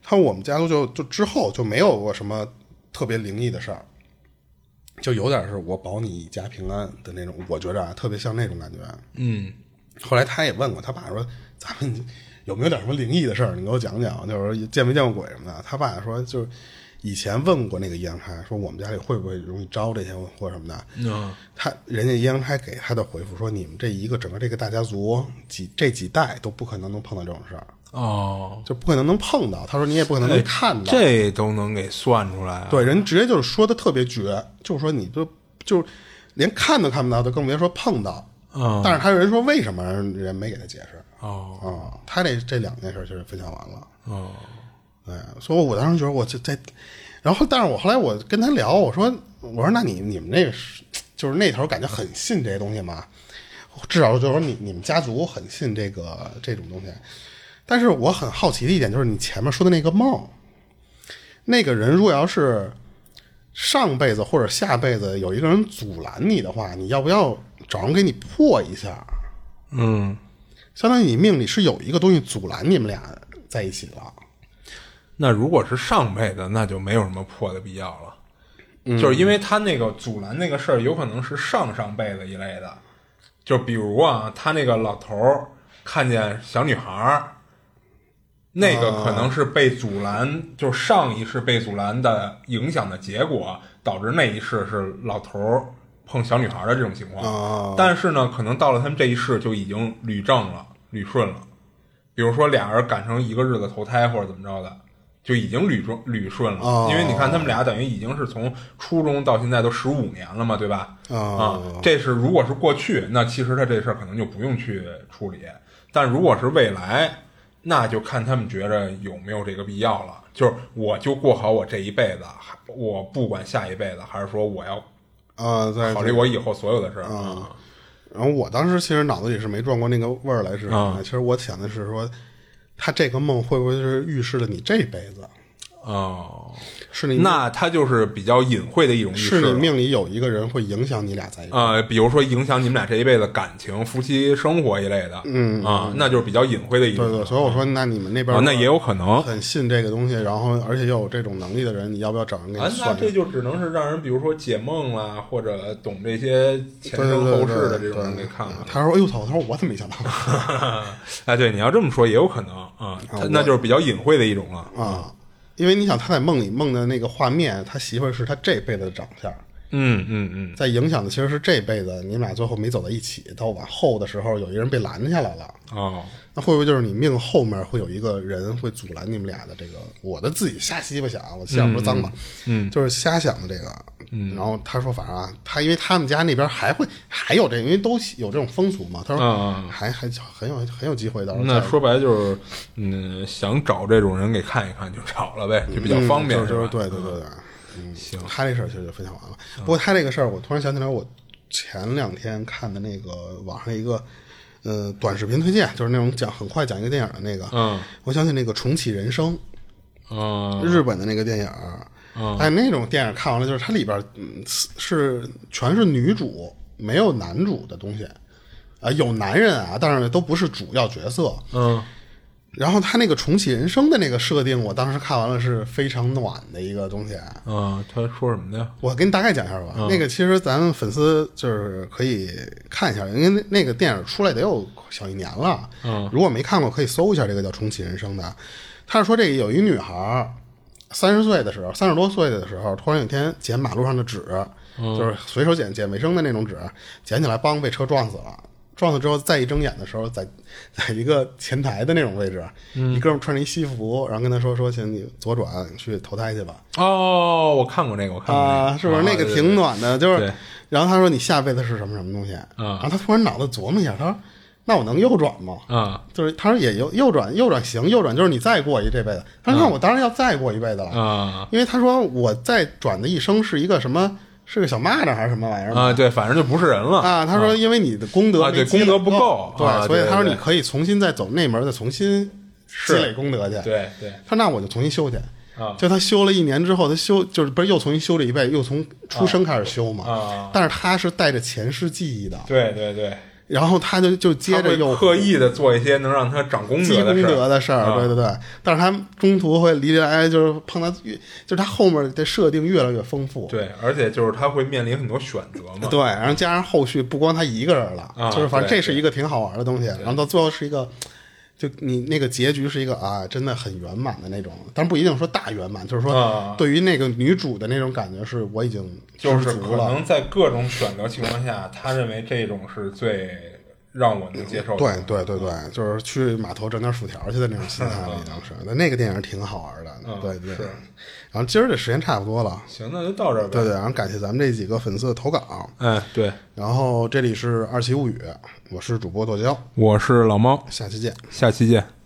他说我们家族就就之后就没有过什么特别灵异的事儿，就有点是我保你一家平安的那种，我觉着啊特别像那种感觉。嗯。后来他也问过他爸说，咱们有没有点什么灵异的事儿？你给我讲讲，就是见没见过鬼什么的。他爸说就是。以前问过那个阴阳差，说我们家里会不会容易招这些或者什么的，嗯他人家阴阳差给他的回复说，你们这一个整个这个大家族几这几代都不可能能碰到这种事儿，哦，就不可能能碰到。他说你也不可能哎能看到。这都能给算出来啊？对，人直接就是说的特别绝，就是说你就就连看都看不到，就更别说碰到。嗯但是还有人说为什么人没给他解释哦啊、他这这两件事就是分享完了。哦对，所以我当时觉得我这在，然后但是我后来我跟他聊，我说我说那你你们那个是就是那头感觉很信这些东西吗？至少就是说你你们家族很信这个这种东西，但是我很好奇的一点就是你前面说的那个梦，那个人如果要是上辈子或者下辈子有一个人阻拦你的话，你要不要找人给你破一下？嗯，相当于你命里是有一个东西阻拦你们俩在一起了。那如果是上辈子，那就没有什么破的必要了。就是因为他那个阻拦那个事儿，有可能是上上辈子一类的，就比如啊，他那个老头儿看见小女孩儿，那个可能是被阻拦，就是上一世被阻拦的影响的结果，导致那一世是老头儿碰小女孩儿的这种情况。哦但是呢，可能到了他们这一世就已经捋正了、捋顺了。比如说俩人赶上一个日子投胎或者怎么着的，就已经捋顺捋顺了。哦因为你看他们俩等于已经是从初中到现在都十五年了嘛，对吧？哦啊，这是如果是过去，那其实他这事儿可能就不用去处理。但如果是未来，那就看他们觉着有没有这个必要了。就是我就过好我这一辈子，还我不管下一辈子，还是说我要啊，在考虑我以后所有的事儿啊。然后我当时其实脑子里是没转过那个味儿来是什么啊其实我想的是说，他这个梦会不会是预示了你这辈子哦，是你那他就是比较隐晦的一种预示是你了命里有一个人会影响你俩在一起？呃，比如说影响你们俩这一辈子感情、夫妻生活一类的，嗯啊，那就是比较隐晦的一种。对对，所以我说，那你们那边啊，那也有可能很信这个东西，然后而且又有这种能力的人，你要不要找人给你啊，那算？这就只能是让人，比如说解梦啦，或者懂这些前对对生后世的这种人给看看。他说：“哎呦操！”他说：“我怎么没想到 哎，对，你要这么说也有可能啊，他那就是比较隐晦的一种了。啊？因为你想，他在梦里梦的那个画面，他媳妇儿是他这辈子的长相，嗯嗯嗯，在影响的其实是这辈子，你们俩最后没走到一起，到往后的时候，有一个人被拦下来了。哦，那会不会就是你命后面会有一个人会阻拦你们俩的这个？我的自己瞎鸡巴想，我想说脏吧，嗯，就是瞎想的这个。嗯，然后他说，反正啊，他因为他们家那边还会还有这个，因为都有这种风俗嘛。他说，嗯还还很有很有机会到时候那说白了就是，嗯，想找这种人给看一看就找了呗，就比较方便，嗯就是对对对对，嗯，行。他这事儿其实就分享完了。不过他这个事儿，我突然想起来，我前两天看的那个网上一个呃短视频推荐，就是那种讲很快讲一个电影的那个，嗯。我想起那个重启人生，嗯日本的那个电影儿，哎，那种电影看完了，就是它里边嗯是全是女主，没有男主的东西，啊、有男人啊，但是都不是主要角色。嗯然后他那个重启人生的那个设定，我当时看完了是非常暖的一个东西。嗯，他说什么的？我给你大概讲一下吧。那个其实咱们粉丝就是可以看一下，因为那那个电影出来得有小一年了。嗯，如果没看过，可以搜一下这个叫《重启人生》的。他是说这个有一女孩儿，三十岁的时候，三十多岁的时候，突然有一天捡马路上的纸，就是随手捡捡卫生的那种纸，捡起来，梆被车撞死了。撞死之后，再一睁眼的时候，在 在一个前台的那种位置，一哥们儿穿着一西服，然后跟他说说，请你左转去投胎去吧。哦，我看过那个，我看过那啊，个，是不是那个啊挺暖的？就是，然后他说你下辈子是什么什么东西？然后他突然脑子琢磨一下，他说那我能右转吗？啊就是他说也右右转，右转行，右转就是你再过一这辈子。他说那我当然要再过一辈子了，啊因为他说我再转的一生是一个什么，是个小蚂蚱还是什么玩意儿啊，对，反正就不是人了啊，他说因为你的功德啊对功德不够对，啊所以他说你可以重新再走那门，再重新积累功德去。对对他说那我就重新修去。啊就他修了一年之后，他修就是不是又重新修了一辈，又从出生开始修嘛。啊但是他是带着前世记忆的，对对对，然后他就就接着又刻意的做一些能让他长功积功德的事儿德的事儿，啊对对对。但是他中途会离来，就是碰到越，就是他后面的设定越来越丰富。对，而且就是他会面临很多选择嘛。对，然后加上后续不光他一个人了，啊就是反正这是一个挺好玩的东西。然后到最后是一个，就你那个结局是一个啊，真的很圆满的那种，但不一定说大圆满，就是说啊对于那个女主的那种感觉，是我已经就是。可能在各种选择情况下，他认为这种是最让我能接受的。对对对对，就是去码头整点薯条去的那种心态了，已经是。那那个电影挺好玩的，对对。是然后今儿这时间差不多了，行，那就到这儿呗。对对。然后感谢咱们这几个粉丝的投稿。哎，对，然后这里是二七物语，我是主播剁椒，我是老猫，下期见。下期见。